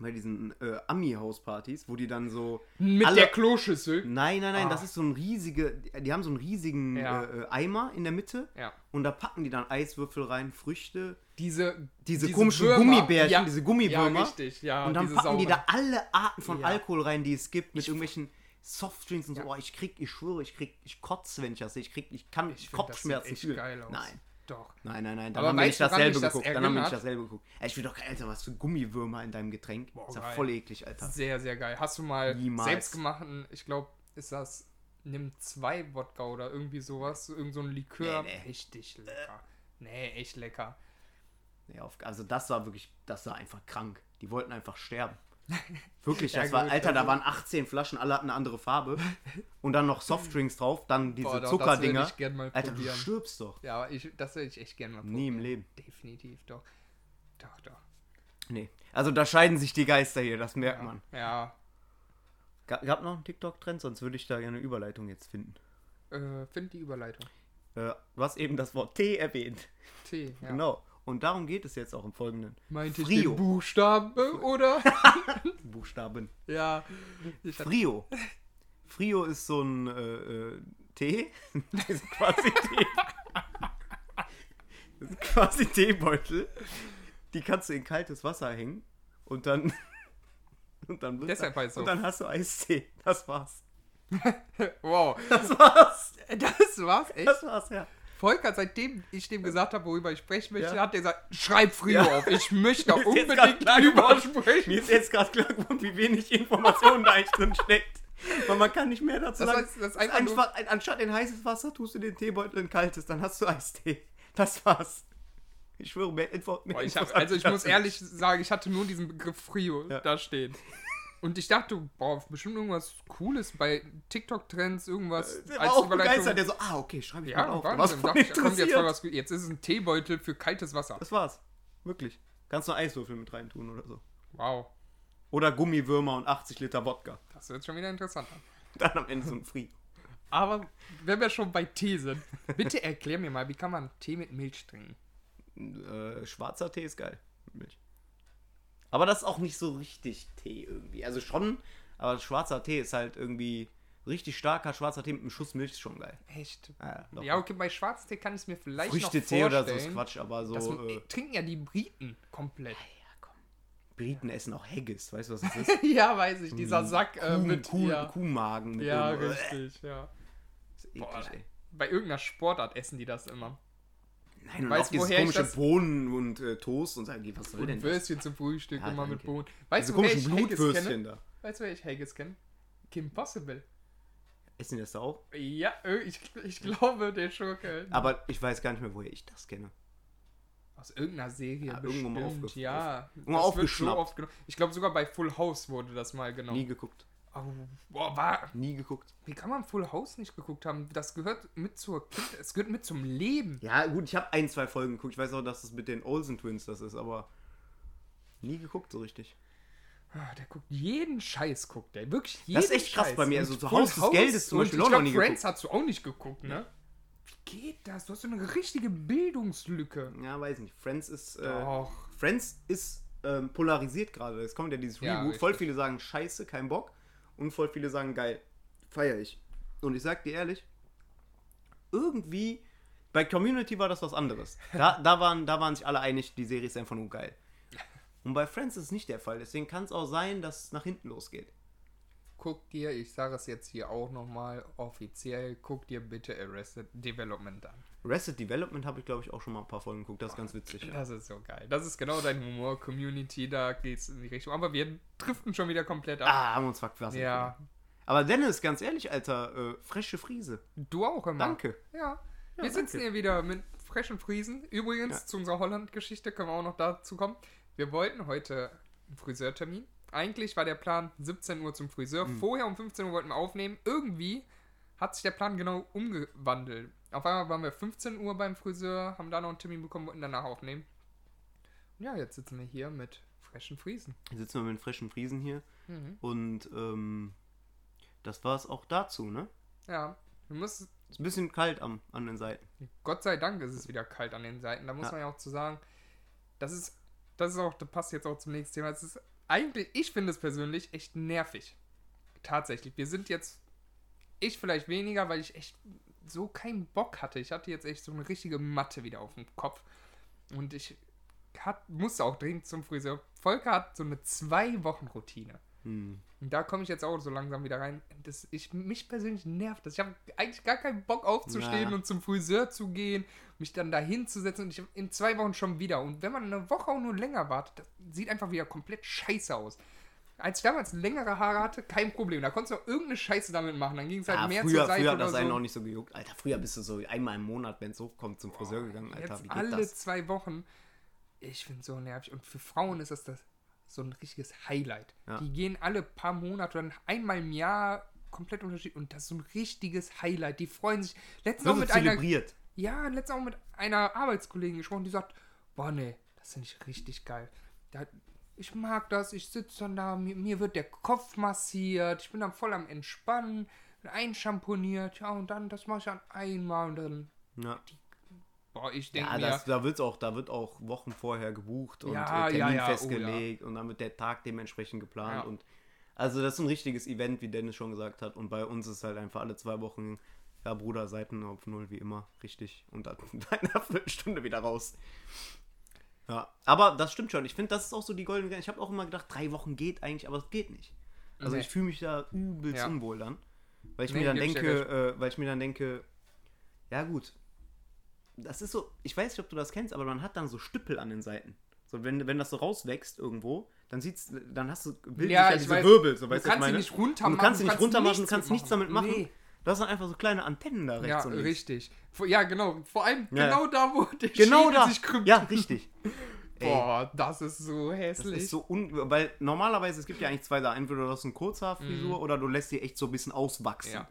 Bei diesen äh, Ami-Hauspartys, wo die dann so. Mit Alle- der Kloschüssel. Nein, nein, nein, Ah. das ist so ein riesige. Die haben so einen riesigen Ja. äh, Eimer in der Mitte Ja. und da packen die dann Eiswürfel rein, Früchte, Diese, diese, komischen Würmer. Gummibärchen, ja. diese Ja, Gummiwürmer. richtig, ja. und dann packen die sauren. da alle Arten von Ja. Alkohol rein, die es gibt, mit irgendwelchen Softdrinks und so. Ja. Oh, ich krieg, ich schwöre, ich krieg, ich kotze, wenn ich das sehe. Ich krieg, ich kann Ich Kopfschmerzen das sieht echt fühlen. geil aus. Nein. Doch. Nein, nein, nein, dann Aber haben wir nicht dasselbe mich das geguckt. Dann haben wir nicht dasselbe geguckt. Ey, ich will doch, Alter, was für Gummiwürmer in deinem Getränk. Boah, ist ja geil. voll eklig, Alter. Sehr, sehr geil. Hast du mal Niemals. selbstgemachten, ich glaube, ist das Nimm 2 Wodka oder irgendwie sowas, irgend so ein Likör. Nee, nee. Richtig lecker. Nee, echt lecker. Nee, auf, also das war wirklich, das war einfach krank. Die wollten einfach sterben. *laughs* Wirklich, Ja, das war, gut, Alter, da also- waren 18 Flaschen, alle hatten eine andere Farbe. Und dann noch Softdrinks drauf, dann diese Boah, doch, Zuckerdinger. Das ich gerne mal Alter, du probieren. stirbst doch. Ja, aber ich, das würde ich echt gerne mal Nie im probieren. Leben. Definitiv, doch. Doch, doch. Nee. Also da scheiden sich die Geister hier, das merkt Ja, man. ja Ga- Gab noch einen TikTok-Trend, sonst würde ich da gerne eine Überleitung jetzt finden. äh, find die Überleitung. Äh, du hast eben das Wort T erwähnt. T, ja. Genau. Und darum geht es jetzt auch im Folgenden. Meinte ich Frio. den Buchstaben, oder? *laughs* Buchstaben. ja. Ich Frio. Frio ist so ein äh, äh, Tee. *laughs* Das ist quasi Tee. Das ist quasi Teebeutel. Die kannst du in kaltes Wasser hängen und dann. *laughs* Und dann, Deshalb heißt und dann hast du Eistee. Das war's. wow. Das war's. Das war's, echt? Das war's, ja. Volker, seitdem ich dem gesagt habe, worüber ich sprechen möchte, Ja. hat er gesagt, schreib Frio Ja. auf. Ich möchte *laughs* grad unbedingt geworden. sprechen. Mir ist jetzt gerade klar geworden, wie wenig Informationen da eigentlich drin steckt. Weil man kann nicht mehr dazu Das sagen. heißt, das einfach, einfach nur- ein- anstatt in heißes Wasser tust du den Teebeutel in kaltes, dann hast du Eistee. Das war's. Ich schwöre, mehr Info. Mehr Boah, ich hab, also ich muss *laughs* ehrlich sagen, ich hatte nur diesen Begriff Frio Ja. da stehen. Und ich dachte, boah, bestimmt irgendwas Cooles bei TikTok-Trends, irgendwas Der war auch begeistert, der so, ah, okay, schreibe ich Ja, mal auf. Wahnsinn. Was ich, kommt jetzt, was, jetzt ist es ein Teebeutel für kaltes Wasser. Das war's. Wirklich. Kannst du Eiswürfel mit reintun oder so. Wow, Oder Gummiwürmer und 80 Liter Wodka. das wird schon wieder interessant an. *laughs* Dann am Ende so ein Free. Aber wenn wir schon bei Tee sind, bitte erklär mir mal, wie kann man Tee mit Milch trinken? Äh, schwarzer Tee ist geil. Mit Milch. Aber das ist auch nicht so richtig Tee irgendwie. Also schon, aber schwarzer Tee ist halt irgendwie richtig starker schwarzer Tee mit einem Schuss Milch ist schon geil. Echt? Ja. Ja, okay, bei Schwarztee kann ich es mir vielleicht noch Früchtetee vorstellen. oder so ist Quatsch, aber so Das äh, trinken ja die Briten komplett. Briten essen auch Haggis, weißt du, was das *laughs* ist? ja, weiß ich, dieser Sack äh, Kuh, mit Kuh, ja, Kuhmagen mit ja, richtig, ja. Das ist eklig, Boah, ey. Bei irgendeiner Sportart essen die das immer. Nein, und Weißt auch dieses komische das- Bohnen und äh, Toast und sagen, was soll Und denn das? Würstchen zum Frühstück Ja, immer mit danke. Bohnen. Weißt Diese du, komischen Haggis Blutwürstchen kenne? da. Weißt du, wer ich Haggis kenne? Kim Possible. Essen die das da auch? Ja, äh, ich, ich glaube, der Schurke. Aber ich weiß gar nicht mehr, woher ich das kenne. Aus irgendeiner Serie Ja, irgendwo mal bestimmt, aufge- ja. Irgendwo Das wird so aufgeschnappt. oft genommen. Ich glaube, sogar bei Full House wurde das mal genommen. Nie geguckt. Oh, boah, war, Nie geguckt. wie kann man Full House nicht geguckt haben? Das gehört mit zur Kind, es gehört mit zum Leben. Ja, gut, ich habe ein, zwei Folgen geguckt. Ich weiß auch, dass es mit den Olsen Twins das ist, aber nie geguckt so richtig. Ah, Der guckt jeden Scheiß, guckt der. Wirklich jeden Das ist echt krass Scheiß. bei mir. Also, so Full Haus des Geldes zum Beispiel ich auch noch glaub, nie Friends hast du auch nicht geguckt, ne? Wie geht das? Du hast so eine richtige Bildungslücke. Ja, weiß nicht. Friends ist. Äh. Friends ist ähm, polarisiert gerade. Es kommt ja dieses Ja, Reboot. Voll viele sagen Scheiße, kein Bock. Und voll viele sagen geil. Feier ich. Und ich sag dir ehrlich, irgendwie. Bei Community war das was anderes. Da, da, waren, da waren sich alle einig, die Serie ist einfach nur geil. Und bei Friends ist es nicht der Fall. Deswegen kann es auch sein, dass es nach hinten losgeht. Guck dir, ich sage es jetzt hier auch nochmal offiziell, guck dir bitte Arrested Development an. Arrested Development habe ich, glaube ich, auch schon mal ein paar Folgen geguckt. Das ist ganz witzig. Ja. Das ist so geil. Das ist genau dein Humor, Community, da geht's in die Richtung. Aber wir driften schon wieder komplett ab. Ah, haben uns verquasselt. ja, Aber Dennis, ganz ehrlich, Alter, äh, frische Friese. du auch immer. Danke. Ja, wir Ja, sitzen danke. hier wieder mit frischen Friesen. Übrigens, Ja. zu unserer Holland-Geschichte können wir auch noch dazu kommen. Wir wollten heute einen Friseurtermin. Eigentlich war der Plan 17 Uhr zum Friseur. Mhm. Vorher um 15 Uhr wollten wir aufnehmen. Irgendwie hat sich der Plan genau umgewandelt. Auf einmal waren wir 15 Uhr beim Friseur, haben da noch einen Termin bekommen, wollten danach aufnehmen. Und ja, jetzt sitzen wir hier mit frischen Friesen. Jetzt sitzen wir mit frischen Friesen hier. Mhm. Und ähm, das war es auch dazu, ne? Ja, wir müssen, Ist ein bisschen kalt am, an den Seiten. Gott sei Dank ist es wieder kalt an den Seiten. Da muss Ja. man ja auch zu sagen, das ist, das ist auch, das passt jetzt auch zum nächsten Thema. Es ist eigentlich, ich finde es persönlich echt nervig. Tatsächlich. Wir sind jetzt, ich vielleicht weniger, weil ich echt so keinen Bock hatte. Ich hatte jetzt echt so eine richtige Matte wieder auf dem Kopf. Und ich hat, musste auch dringend zum Friseur. Volker hat so eine Zwei-Wochen-Routine. Hm. Und da komme ich jetzt auch so langsam wieder rein. Das, ich, mich persönlich nervt das. Ich habe eigentlich gar keinen Bock aufzustehen Ja. und zum Friseur zu gehen, mich dann da hinzusetzen und ich in zwei Wochen schon wieder. Und wenn man eine Woche auch nur länger wartet, das sieht einfach wieder komplett scheiße aus. Als ich damals längere Haare hatte, kein Problem. Da konntest du auch irgendeine Scheiße damit machen. Dann ging es halt Ja, mehr früher, zur Seite früher hat das so. einen noch nicht so gejuckt. Alter, früher bist du so einmal im Monat, wenn es hochkommt, zum Friseur gegangen. Alter, Jetzt wie geht alle das? zwei Wochen. Ich finde so nervig. Und für Frauen ist das, das so ein richtiges Highlight. Ja. Die gehen alle paar Monate oder einmal im Jahr komplett unterschiedlich. Und das ist so ein richtiges Highlight. Die freuen sich. Letztens auch mit so einer. zelebriert. Ja, letztens auch mit einer Arbeitskollegin gesprochen, die sagt, boah nee, das finde ich richtig geil. Da, ich mag das, ich sitze dann da, mir, mir wird der Kopf massiert, ich bin dann voll am Entspannen, einschamponiert, ja, und dann, das mache ich dann einmal und dann, Ja, boah, ich denke ja mir, das, da, wird's auch, da wird auch Wochen vorher gebucht und Ja, äh, Termin ja, ja, oh, festgelegt und dann wird der Tag dementsprechend geplant. Ja. Und also das ist ein richtiges Event, wie Dennis schon gesagt hat. Und bei uns ist halt einfach alle zwei Wochen, ja Bruder, Seiten auf Null wie immer, richtig. Und dann *laughs* in einer Viertelstunde wieder raus. Ja, aber das stimmt schon. Ich finde, das ist auch so die goldene Grenze. Ich habe auch immer gedacht, drei Wochen geht eigentlich, aber es geht nicht. Also Nee. ich fühle mich da übelst Ja. unwohl dann. Weil ich Nee, mir dann denke, äh, weil ich mir dann denke, ja gut, das ist so, ich weiß nicht, ob du das kennst, aber man hat dann so Stüppel an den Seiten. So, wenn, wenn das so rauswächst irgendwo, dann sieht's, dann hast du bildlich Ja, ja, diese weiß. Wirbel, so Du weißt kannst was sie ich meine? nicht runter Und du machen, kannst sie du nicht kannst runter machen, du nichts kannst nichts damit machen. Nee. Das sind einfach so kleine Antennen da rechts ja, und links. richtig. Ja, genau, vor allem Ja. genau da, wo der Genau Schädel da. sich krümmt. Ja, richtig. *laughs* Boah, das ist so Das hässlich. ist so un... Weil normalerweise, es gibt ja eigentlich zwei Sachen. Entweder du hast eine Kurzhaarfrisur oder du lässt die echt so ein bisschen auswachsen. Mhm. Ja.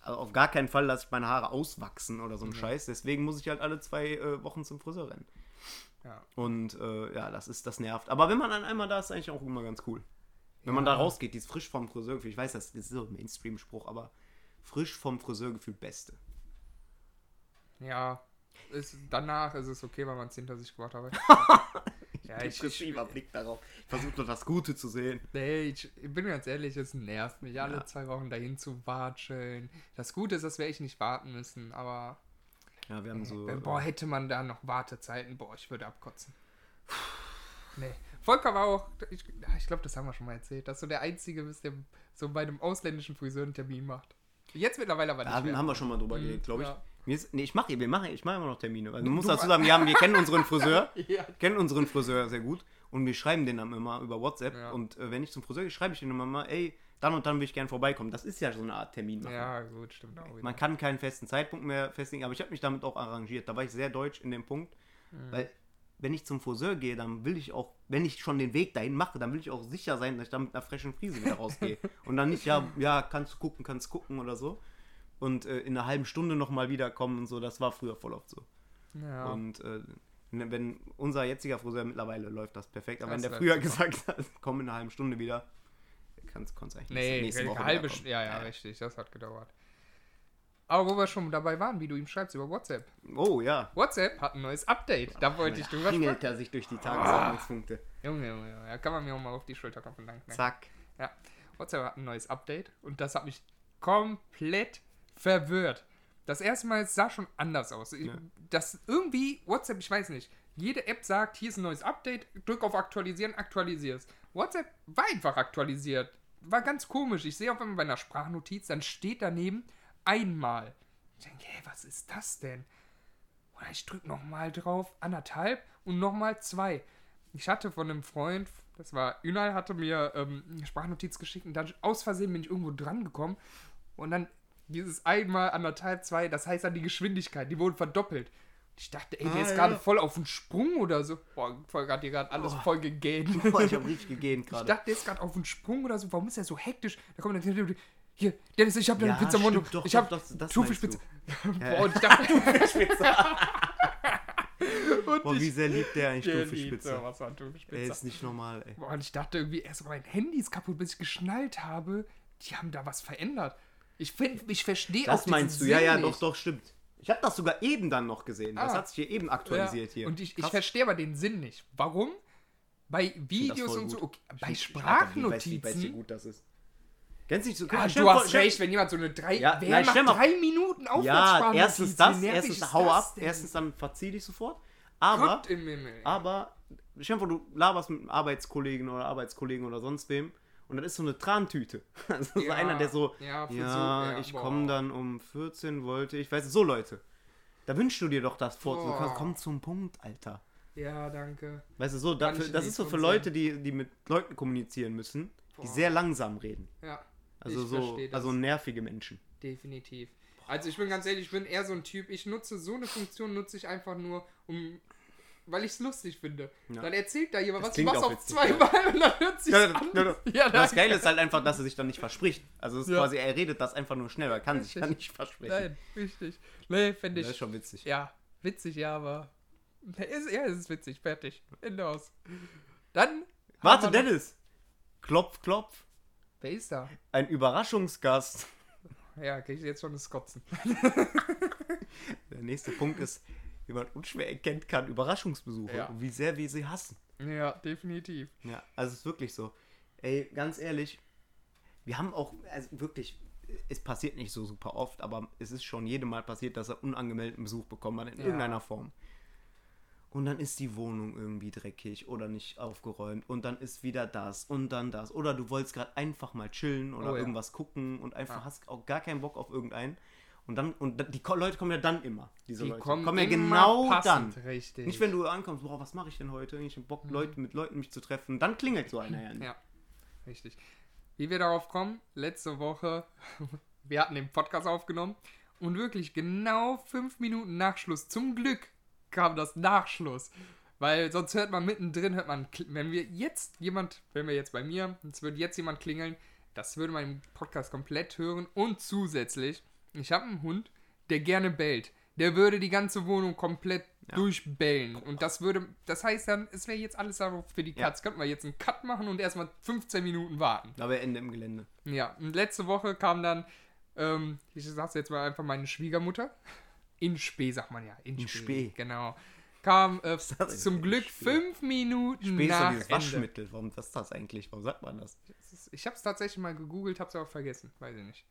Also auf gar keinen Fall lasse ich meine Haare auswachsen oder so ein Scheiß. Deswegen muss ich halt alle zwei äh, Wochen zum Friseur rennen. Ja. Und äh, ja, das ist, das nervt. Aber wenn man dann einmal da ist, ist eigentlich auch immer ganz cool. Wenn man da Ja. rausgeht, die ist frisch vom Friseur Ich weiß, das ist so ein Mainstream-Spruch, aber frisch vom Friseur gefühlt Beste. Ja, ist, danach ist es okay, weil man es hinter sich gebracht hat. *laughs* ja, ich, ich, Depressiver Blick darauf. Ich versuche nur das Gute zu sehen. nee, ich, ich bin ganz ehrlich, es nervt mich, alle Ja. zwei Wochen dahin zu watscheln. Das Gute ist, dass wir echt nicht warten müssen, aber Ja, wir haben so. äh, boah, hätte man da noch Wartezeiten, boah, ich würde abkotzen. Nee. Volker war auch, ich, ich glaube, das haben wir schon mal erzählt, dass du der Einzige bist, der so bei einem ausländischen Friseur einen Termin macht. Jetzt mittlerweile aber Da nicht haben, mehr. haben wir schon mal drüber Mhm, geredet, glaube ich. ja. Ist, nee, ich mache machen, ich mache immer noch Termine. Also, du Du- musst du- dazu *laughs* sagen, wir, haben, wir kennen unseren Friseur. *laughs* Ja. kennen unseren Friseur sehr gut und wir schreiben den dann immer über WhatsApp. Ja. Und äh, wenn ich zum Friseur gehe, schreibe ich den immer mal, ey, dann und dann will ich gerne vorbeikommen. Das ist ja so eine Art Termin. machen. Ja, gut, stimmt auch wieder. Man kann keinen festen Zeitpunkt mehr festlegen, aber ich habe mich damit auch arrangiert. Da war ich sehr deutsch in dem Punkt, Mhm. weil wenn ich zum Friseur gehe, dann will ich auch, wenn ich schon den Weg dahin mache, dann will ich auch sicher sein, dass ich dann mit einer frischen Frise wieder rausgehe. *laughs* und dann nicht, ja, ja, kannst du gucken, kannst gucken oder so. Und äh, in einer halben Stunde nochmal wiederkommen und so, das war früher voll oft so. ja. Und äh, ne, wenn unser jetziger Friseur mittlerweile läuft das perfekt, aber Das wenn der früher gesagt hat, *laughs* komm in einer halben Stunde wieder, kannst kannst eigentlich Nee, nächste eine Woche halbe. Stunde. Ja, ja, richtig, das hat gedauert. Aber wo wir schon dabei waren, wie du ihm schreibst über WhatsApp. Oh ja. WhatsApp hat ein neues Update. Da wollte ich drüber sprechen. Er sich durch die Tagesordnungspunkte. Junge, Junge, Junge, da kann man mir auch mal auf die Schulter klopfen. Danke. Zack. Ja, WhatsApp hat ein neues Update und das hat mich komplett verwirrt. Das erste Mal es sah schon anders aus. Ich, Ja. Das irgendwie, WhatsApp, ich weiß nicht, jede App sagt, hier ist ein neues Update, drück auf Aktualisieren, aktualisierst. WhatsApp war einfach aktualisiert. War ganz komisch. Ich sehe auf einmal bei einer Sprachnotiz, dann steht daneben einmal. Ich denke, hey, was ist das denn? Oder ich drücke nochmal drauf, anderthalb und nochmal zwei. Ich hatte von einem Freund, das war Ünal, hatte mir ähm, eine Sprachnotiz geschickt und dann aus Versehen bin ich irgendwo dran gekommen und dann dieses einmal, anderthalb, zwei, das heißt dann die Geschwindigkeit, die wurde verdoppelt. Ich dachte, ey, der Ah, ist ja. gerade voll auf den Sprung oder so. Boah, voll hat hier gerade alles Oh. voll gegähnt. Boah, ich hab richtig gegähnt *laughs* Ich gerade. dachte, der ist gerade auf den Sprung oder so. Warum ist er so hektisch? Da kommt dann hier, Dennis, ich habe Ja, eine Pizza stimmt, doch, ich doch, habe Thunfischpizza. Boah, und ich dachte, *laughs* *laughs* und Boah, wie sehr liebt der eigentlich liebt Thunfischspitze? sowas an Ey, Thunfischpizza. ist nicht normal, ey. Boah, und ich dachte irgendwie erst mein Handy ist kaputt, bis ich geschnallt habe, die haben da was verändert. Ich finde, ich verstehe auch Das meinst du? Ja, ja, doch, doch, stimmt. Ich habe das sogar eben dann noch gesehen. Das Ah. hat sich hier eben aktualisiert ja. hier. Und ich, ich verstehe aber den Sinn nicht. Warum? Bei Videos und so, okay, bei Ich- Alter, wie- Sprachnotizen. gut das ist? Kennst du nicht so? Ja, stell du vor- hast recht, wenn jemand so eine drei. Ja, wer nein, macht drei Minuten Ja, Aufwärtssprachnotiz? erstens das, erstens ist hau das ab, erstens dann verzieh dich sofort. Aber, aber, stell dir vor, du laberst mit einem Arbeitskollegen oder Arbeitskollegen oder sonst wem und dann ist so eine Trantüte. *laughs* Also so Ja, einer, der so, ja, ja, so- ja, ich boah. komme dann um 14 wollte ich, weißt du, so Leute. Da wünschst du dir doch das vor, so, Boah. komm zum Punkt, Alter. Ja, danke. Weißt du, so, dafür, das ist so für Leute, die, die mit Leuten kommunizieren müssen, die Boah. sehr langsam reden. Ja, Also Ich so, also nervige Menschen. definitiv. Also ich bin ganz ehrlich, ich bin eher so ein Typ, ich nutze so eine Funktion, nutze ich einfach nur, um weil ich es lustig finde. Ja. Dann erzählt da jemand Das was, ich mach's auf zweimal und dann hört sich Ja, an. ja, ja. Ja, Das. Geile ist halt einfach, dass er sich dann nicht verspricht. Also es ist Ja. quasi, er redet das einfach nur schnell, er kann sich Richtig. ja nicht versprechen. Nein, richtig. Nee, finde Das ist ich. schon witzig. Ja, witzig, ja, aber. Ist, ja, es ist witzig. Fertig. Ende aus. Dann. Warte, Dennis! Klopf, klopf. Wer ist da? Ein Überraschungsgast. Ja, krieg ich jetzt schon das Kotzen. *laughs* Der nächste Punkt ist, wie man unschwer erkennt kann, Überraschungsbesuche. Ja. Und wie sehr wir sie hassen. Ja, definitiv. Ja, also es ist wirklich so. Ey, ganz ehrlich, wir haben auch, also wirklich, es passiert nicht so super oft, aber es ist schon jedem Mal passiert, dass er unangemeldeten Besuch bekommen hat, in Ja. irgendeiner Form. Und dann ist die Wohnung irgendwie dreckig oder nicht aufgeräumt und dann ist wieder das und dann das. Oder du wolltest gerade einfach mal chillen oder Oh ja. irgendwas gucken und einfach Ja. hast auch gar keinen Bock auf irgendeinen. Und dann, und die Leute kommen ja dann immer, diese Die Leute. kommen, ja immer genau passend, dann. Richtig. Nicht, wenn du ankommst, boah, was mache ich denn heute? Ich hab Bock, Leute, mit Leuten mich zu treffen. Dann klingelt so einer ja nicht. Ja, richtig. Wie wir darauf kommen, letzte Woche, *laughs* wir hatten den Podcast aufgenommen und wirklich genau fünf Minuten Nachschluss, zum Glück kam das Nachschluss, Weil sonst hört man mittendrin, hört man, wenn wir jetzt jemand, wenn wir jetzt bei mir, es würde jetzt jemand klingeln, das würde man im Podcast komplett hören. Und zusätzlich, ich habe einen Hund, der gerne bellt. Der würde die ganze Wohnung komplett durchbellen. Und das würde, das heißt dann, es wäre jetzt alles aber für die Ja. Cuts. Könnten wir jetzt einen Cut machen und erstmal 15 Minuten warten. Da wäre Ende im Gelände. Ja, und letzte Woche kam dann, ähm, ich sag's jetzt mal einfach meine Schwiegermutter. In Spee, sagt man ja. In, In Spee. Spee. Genau. Kam äh, *laughs* ist zum Glück Spee? fünf Minuten Spee ist nach Ende. Waschmittel. Warum was ist das eigentlich? Warum sagt man das? Ist- Ich hab's tatsächlich mal gegoogelt, hab's aber vergessen. Weiß ich nicht.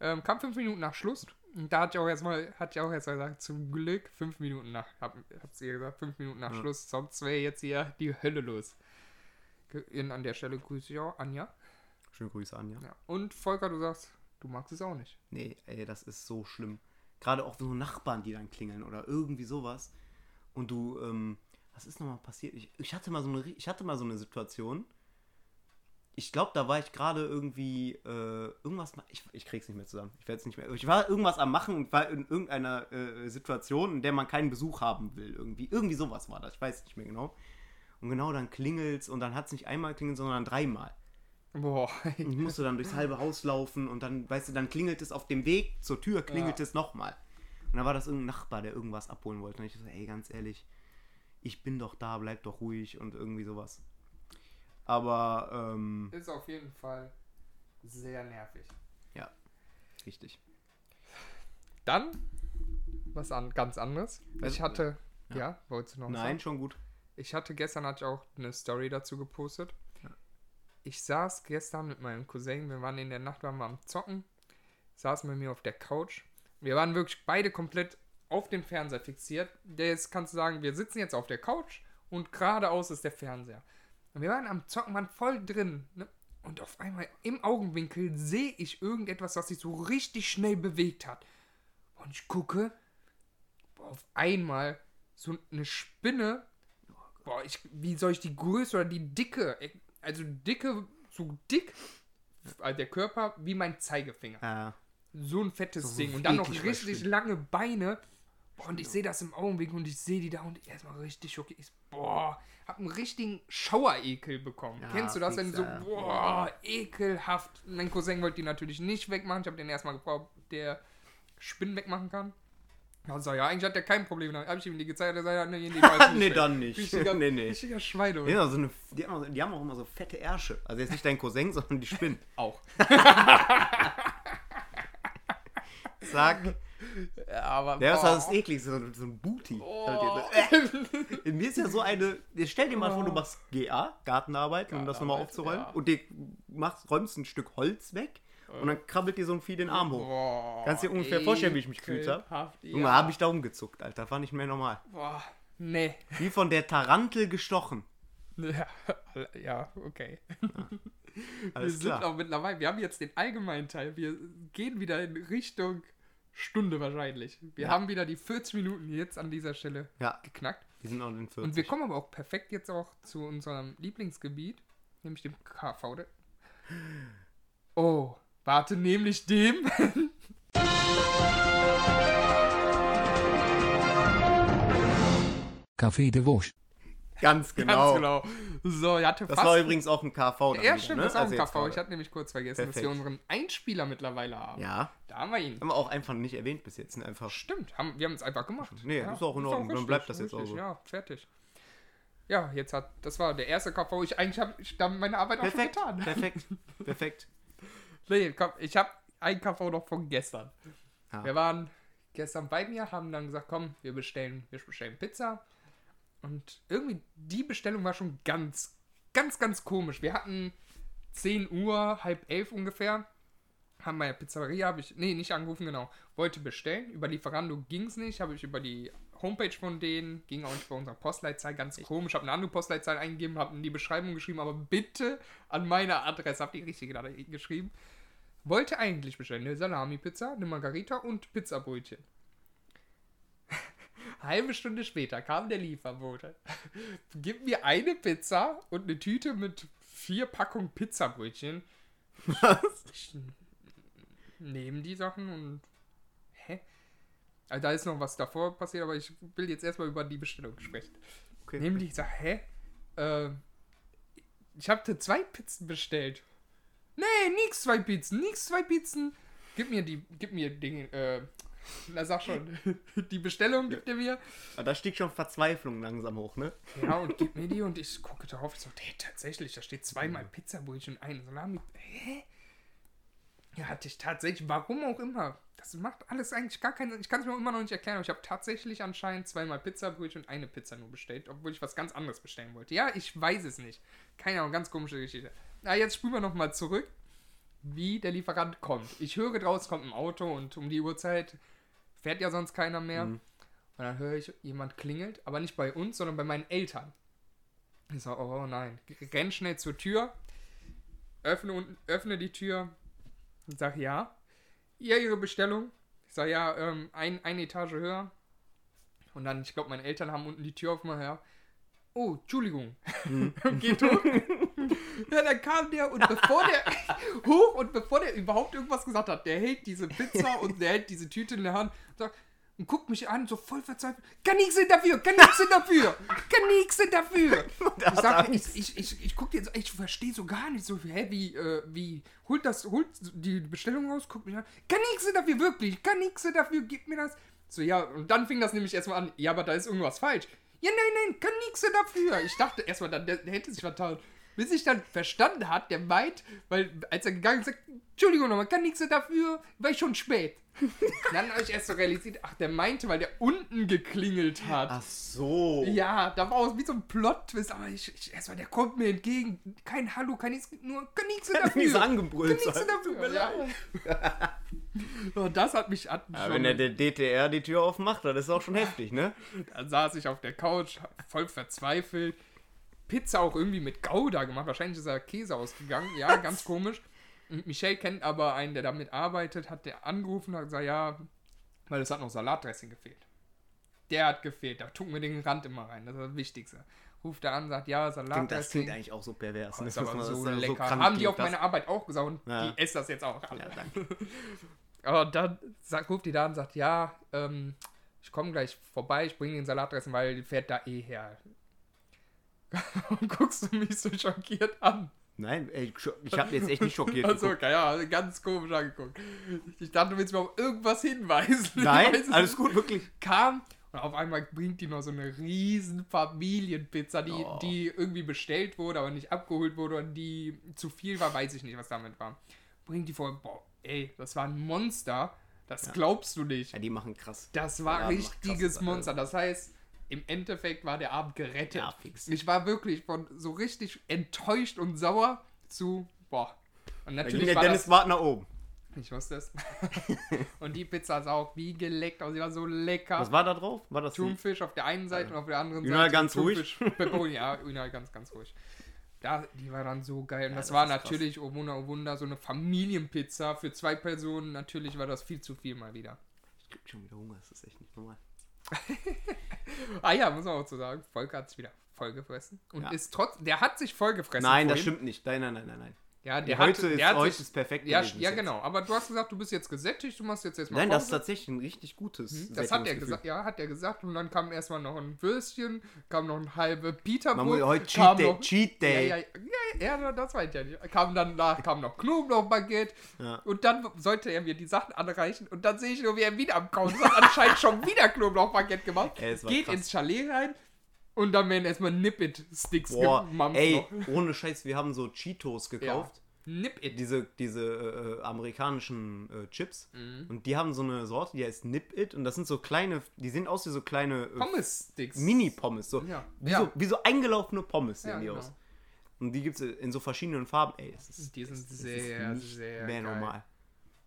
Ähm, kam fünf Minuten nach Schluss. Und da hat ich auch erstmal, hat ich auch gesagt, zum Glück fünf Minuten nach, hab, hab's ihr gesagt, fünf Minuten nach Ja. Schluss, sonst wäre jetzt hier die Hölle los. In, an der Stelle grüße ich auch Anja. Schöne Grüße an, ja. Ja. Und Volker, du sagst, du magst es auch nicht. Nee, ey, das ist so schlimm. Gerade auch so Nachbarn, die dann klingeln oder irgendwie sowas. Und du, ähm, was ist nochmal passiert? Ich, ich, hatte mal so eine, ich hatte mal so eine Situation. Ich glaube, da war ich gerade irgendwie äh, irgendwas. Ich, ich krieg's nicht mehr zusammen. Ich werde nicht mehr. Ich war irgendwas am Machen und war in irgendeiner äh, Situation, in der man keinen Besuch haben will. Irgendwie. Irgendwie sowas war das. Ich weiß nicht mehr genau. Und genau dann klingelt's und dann hat es nicht einmal klingelt, sondern dreimal. Boah. Und ich musste dann durchs halbe Haus laufen und dann, weißt du, dann klingelt es auf dem Weg zur Tür, klingelt Ja. es nochmal. Und dann war das irgendein Nachbar, der irgendwas abholen wollte. Und ich so, ey, ganz ehrlich, ich bin doch da, bleib doch ruhig und irgendwie sowas. Aber, ähm, Ist auf jeden Fall sehr nervig. richtig. Dann was an, ganz anderes. Was- Ich hatte, ja. ja, wolltest du noch was Nein, sagen? schon gut. Ich hatte gestern hatte ich auch eine Story dazu gepostet. Ich saß gestern mit meinem Cousin, wir waren in der Nacht, waren wir am Zocken, saßen bei mir auf der Couch. Wir waren wirklich beide komplett auf den Fernseher fixiert. Jetzt kannst du sagen, wir sitzen jetzt auf der Couch und geradeaus ist der Fernseher. Und wir waren am Zocken, waren voll drin. Ne? Und auf einmal im Augenwinkel sehe ich irgendetwas, was sich so richtig schnell bewegt hat. Und ich gucke, boah, auf einmal so eine Spinne. Boah, ich, wie soll ich die Größe oder die Dicke, äh, also Dicke, so dick, also der Körper wie mein Zeigefinger. Äh, So ein fettes So Ding. Und dann noch richtig lange Beine. Boah, und ich sehe das im Augenblick und ich sehe die da und erstmal richtig schockiert. Ich, boah, hab einen richtigen Schauerekel bekommen. Ja, Kennst du das, wenn fix, so, boah, ekelhaft. Mein Cousin wollte die natürlich nicht wegmachen. Ich habe den erstmal gefragt, ob der Spinnen wegmachen kann. Also ja, eigentlich hat er kein Problem. Dann habe ich ihm die gezeigt. Er sagt, nee, nee, *laughs* weiß nee, dann nicht. Richtiger, nee, nee. richtiger Schweine. Die haben, so eine, die, haben, auch- die haben auch immer so fette Ärsche. Also jetzt nicht dein Cousin, *laughs* sondern die Spinnen. Auch. *laughs* Zack. Aber, Der ist boah. das eklig, so, so ein Booty. Oh. In mir ist ja so eine. Stell dir mal vor, du Oh. machst GA, Gartenarbeit, um das nochmal aufzuräumen. ja. Und du machst, räumst ein Stück Holz weg und dann krabbelt dir so ein Vieh den Arm hoch. Boah, Kannst dir ungefähr vorstellen, wie ich mich gefühlt hab? ekelhaft, Junge, ja. habe ich da umgezuckt, Alter. War nicht mehr normal. Boah, nee. Wie von der Tarantel gestochen. *laughs* Ja, ja okay. wir Alles sind klar. auch mittlerweile, wir haben jetzt den allgemeinen Teil. Wir gehen wieder in Richtung Stunde wahrscheinlich. Wir Ja. haben wieder die 40 Minuten jetzt an dieser Stelle Ja, geknackt. die sind noch in den 40. Und wir kommen aber auch perfekt jetzt auch zu unserem Lieblingsgebiet, nämlich dem KV. Oh, warte, nämlich dem. *laughs* Café de Vosges. Ganz genau. Ganz genau. So, ich hatte Das fast. war übrigens auch ein KV. dann ja, wieder, stimmt, ne? das ist auch Also ein KV. Ich hatte nämlich kurz vergessen, dass wir Perfekt. unseren Einspieler mittlerweile haben. Ja, Da haben wir ihn. haben wir auch einfach nicht erwähnt bis jetzt. Ne? Einfach. Stimmt, haben, wir haben es einfach gemacht. Nee, ist auch in Ordnung, dann bleibt das jetzt auch so. Ja, fertig. Ja, jetzt hat, das war der erste KV. Ich eigentlich habe ich damit meine Arbeit Perfekt, auch schon getan. perfekt, *laughs* perfekt. Nee, komm, ich habe ein KV noch von gestern. Ja. Wir waren gestern bei mir, haben dann gesagt, komm, wir bestellen, wir bestellen Pizza. Und irgendwie die Bestellung war schon ganz, ganz, ganz komisch. Wir hatten 10 Uhr, halb elf ungefähr. Haben bei der Pizzeria, habe ich, nee, nicht angerufen, genau. Wollte bestellen. Über Lieferando ging es nicht. Habe ich über die Homepage von denen, ging auch nicht bei unserer Postleitzahl, ganz komisch. Habe eine andere Postleitzahl eingegeben, habe in die Beschreibung geschrieben, aber bitte an meine Adresse, habe die richtige geschrieben. Wollte eigentlich bestellen eine Salami-Pizza, eine Margarita und Pizzabrötchen. *laughs* Halbe Stunde später kam der Lieferbote. Gib mir eine Pizza und eine Tüte mit vier Packungen Pizzabrötchen. Was? Ich nehme die Sachen und. Hä? Also da ist noch was davor passiert, aber ich will jetzt erstmal über die Bestellung sprechen. Okay. Die, ich sag, hä? Äh, ich habe zwei Pizzen bestellt. Nee, nix zwei Pizzen, nix zwei Pizzen. Gib mir die, gib mir den, äh, na sag schon, *laughs* die Bestellung gibt er mir. Aber da stieg schon Verzweiflung langsam hoch, ne? Ja, und gib *laughs* mir die und ich gucke darauf, ich so, hey, tatsächlich, da steht zweimal Pizzabrötchen und ein Salami. Hä? Ja, hatte ich tatsächlich, warum auch immer. Das macht alles eigentlich gar keinen Sinn. Ich kann es mir immer noch nicht erklären, aber ich habe tatsächlich anscheinend zweimal Pizzabrötchen und eine Pizza nur bestellt, obwohl ich was ganz anderes bestellen wollte. Ja, ich weiß es nicht. Keine Ahnung, ganz komische Geschichte. Na, jetzt spulen wir nochmal zurück, wie der Lieferant kommt. Ich höre draußen kommt ein Auto und um die Uhrzeit fährt ja sonst keiner mehr. Mhm. Und dann höre ich, jemand klingelt, aber nicht bei uns, sondern bei meinen Eltern. Ich sage, oh nein. Renn schnell zur Tür, öffne, und- öffne die Tür und sage, ja. Ja, Ihre Bestellung. Ich sage, ja, ähm, ein, eine Etage höher. Und dann, ich glaube, meine Eltern haben unten die Tür aufgemacht, ja. Oh, Entschuldigung. und geht hoch. ja, dann kam der und bevor der *laughs* hoch und bevor der überhaupt irgendwas gesagt hat, der hält diese Pizza und der hält diese Tüte in der Hand und sagt, und guckt mich an, so voll verzweifelt. Kann nichts dafür, kann nichts dafür, kann nichts dafür. *laughs* Ich, sag, ich, ich, ich, ich guck dir jetzt, ich verstehe so gar nicht so, hä, wie, äh, wie, holt das, holt die Bestellung raus, guckt mich an, kann nichts dafür, wirklich, kann nichts dafür, gib mir das. So, ja, und dann fing das nämlich erstmal an, ja, aber da ist irgendwas falsch. Ja, nein, nein, kann nichts dafür. Ich dachte erstmal, dann, der, der hätte sich vertan. Bis ich dann verstanden hat, der meint, weil als er gegangen ist, sagt, Entschuldigung nochmal, kann nichts dafür, war ich schon spät. *laughs* dann habe ich erst so realisiert, ach, der meinte, weil der unten geklingelt hat. Ach so. Ja, da war es wie so ein Plot-Twist, aber ich, ich erstmal, der kommt mir entgegen. Kein Hallo, kein nichts, nur kann nichts Hat mich so dafür. angebrüllt. Kann nichts dafür. Ja. Und *laughs* das hat mich, mich Ja, wenn der, der DTR die Tür aufmacht, dann ist auch schon heftig, ne? Dann saß ich auf der Couch, voll verzweifelt. Pizza auch irgendwie mit Gouda gemacht. Wahrscheinlich ist da Käse ausgegangen. Ja, ganz komisch. Und Michelle kennt aber einen, der damit arbeitet, hat der angerufen und hat gesagt, ja, weil es hat noch Salatdressing gefehlt. Der hat gefehlt. Da tun wir den Rand immer rein. Das ist das Wichtigste. Ruft er an, sagt, ja, Klingt, das klingt eigentlich auch so pervers. Das ne? ist aber Das so ist lecker. krank Haben die auf meine Arbeit auch gesagt und Ja. die essen das jetzt auch alle. Ja, danke. *laughs* Aber dann sagt, ruft die da und sagt, ja, ähm, ich komme gleich vorbei, ich bringe den Salatdressing, weil die fährt da eh her. *laughs* Und guckst du mich so schockiert an. Nein, ey, ich habe jetzt echt nicht schockiert. Also, geguckt. ja, ganz komisch angeguckt. Ich dachte, du willst mir auf irgendwas hinweisen. Nein, alles gut, wirklich. Kam und auf einmal bringt die noch so eine riesen Familienpizza, die, Oh. die irgendwie bestellt wurde, aber nicht abgeholt wurde und die zu viel war, weiß ich nicht, was damit war. Bringt die vor, boah, ey, das war ein Monster. Das glaubst du nicht. Ja, die machen krass. Das war Ja, richtiges krass, Monster. Das heißt, im Endeffekt war der Abend gerettet. Ja, fix. Ich war wirklich von so richtig enttäuscht und sauer zu, boah. Und Da ging natürlich der war Dennis Wart nach oben. ich wusste es. *laughs* und die Pizza sah auch wie geleckt aus. Sie war so lecker. Was war da drauf? War das die? Thunfisch auf der einen Seite und auf der anderen Ünal Seite ganz ruhig. Thunfisch, Pepperoni. Ja, Ünal ganz, ganz ruhig. Da, die war dann so geil. Und Ja, das, das war ist krass. natürlich, oh Wunder, oh Wunder, so eine Familienpizza für zwei Personen. Natürlich war das viel zu viel mal wieder. Ich krieg schon wieder Hunger, das ist echt nicht normal. *laughs* Ah ja, muss man auch so sagen. Volker hat sich wieder vollgefressen. Und Ja. ist trotz, der hat sich vollgefressen. Nein, das vorhin. stimmt nicht. Nein, nein, nein, nein, nein. Ja, der heute hat, ist, der heute sich, ist perfekt ja, ja, genau. Aber du hast gesagt, du bist jetzt gesättigt, du machst jetzt erstmal Nein, das ist Pause. tatsächlich ein richtig gutes. Hm, Das hat er gesagt, ja, hat er gesagt. Und dann kam erstmal noch ein Würstchen, kam noch ein halbe Peter Man muss heute Cheat Day. noch, Cheat Day. Ja, ja, ja, ja, das weiß ich ja nicht. Kam dann nach, kam noch Knoblauchbaguette Ja. und dann sollte er mir die Sachen anreichen und dann sehe ich nur, wie er wieder am Kauen ist. Anscheinend schon wieder Knoblauchbaguette gemacht. *laughs* Ey, Geht krass. ins Chalet rein und dann werden erstmal Nip-It-Sticks Boah, gemampft ey, noch. ohne Scheiß, wir haben so Cheetos gekauft. Nip-It. Diese, diese äh, amerikanischen äh, Chips. Mhm. Und die haben so eine Sorte, die heißt Nip It. Und das sind so kleine, die sehen aus wie so kleine äh, Pommes-Sticks. Mini-Pommes. So, Ja. wie, Ja. So, wie so eingelaufene Pommes sehen Ja, die genau. aus. Und die gibt es in so verschiedenen Farben. Ey, es ist, Die sind es ist sehr, nicht sehr mehr geil. normal.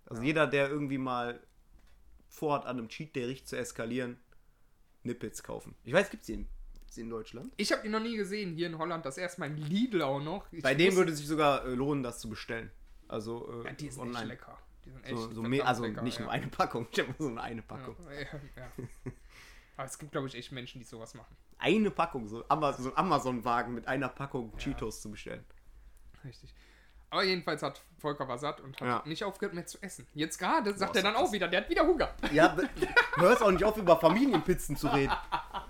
Also jeder, der irgendwie mal vorhat, an einem Cheat Day richtig zu eskalieren, Nippets kaufen. Ich weiß, gibt es die in, gibt's die in Deutschland? Ich habe die noch nie gesehen hier in Holland. Das erste Mal in Lidl auch noch. Ich Bei wusste- würde es sich sogar äh, lohnen, das zu bestellen. Also äh, Ja, die sind echt online. lecker. Die sind echt So, so mehr, also lecker, nicht ja. nur eine Packung, *laughs* ich habe so eine, Packung. Ja. *laughs* Aber es gibt, glaube ich, echt Menschen, die sowas machen. Eine Packung, so Amazon, so ein Amazon-Wagen mit einer Packung Cheetos zu bestellen. Richtig. Aber jedenfalls hat Volker war satt und hat Ja. nicht aufgehört mehr zu essen. Jetzt gerade sagt Boah, er dann auch wieder, der hat wieder Hunger. Ja, hörst auch nicht auf, über Familienpizzen zu reden. *laughs*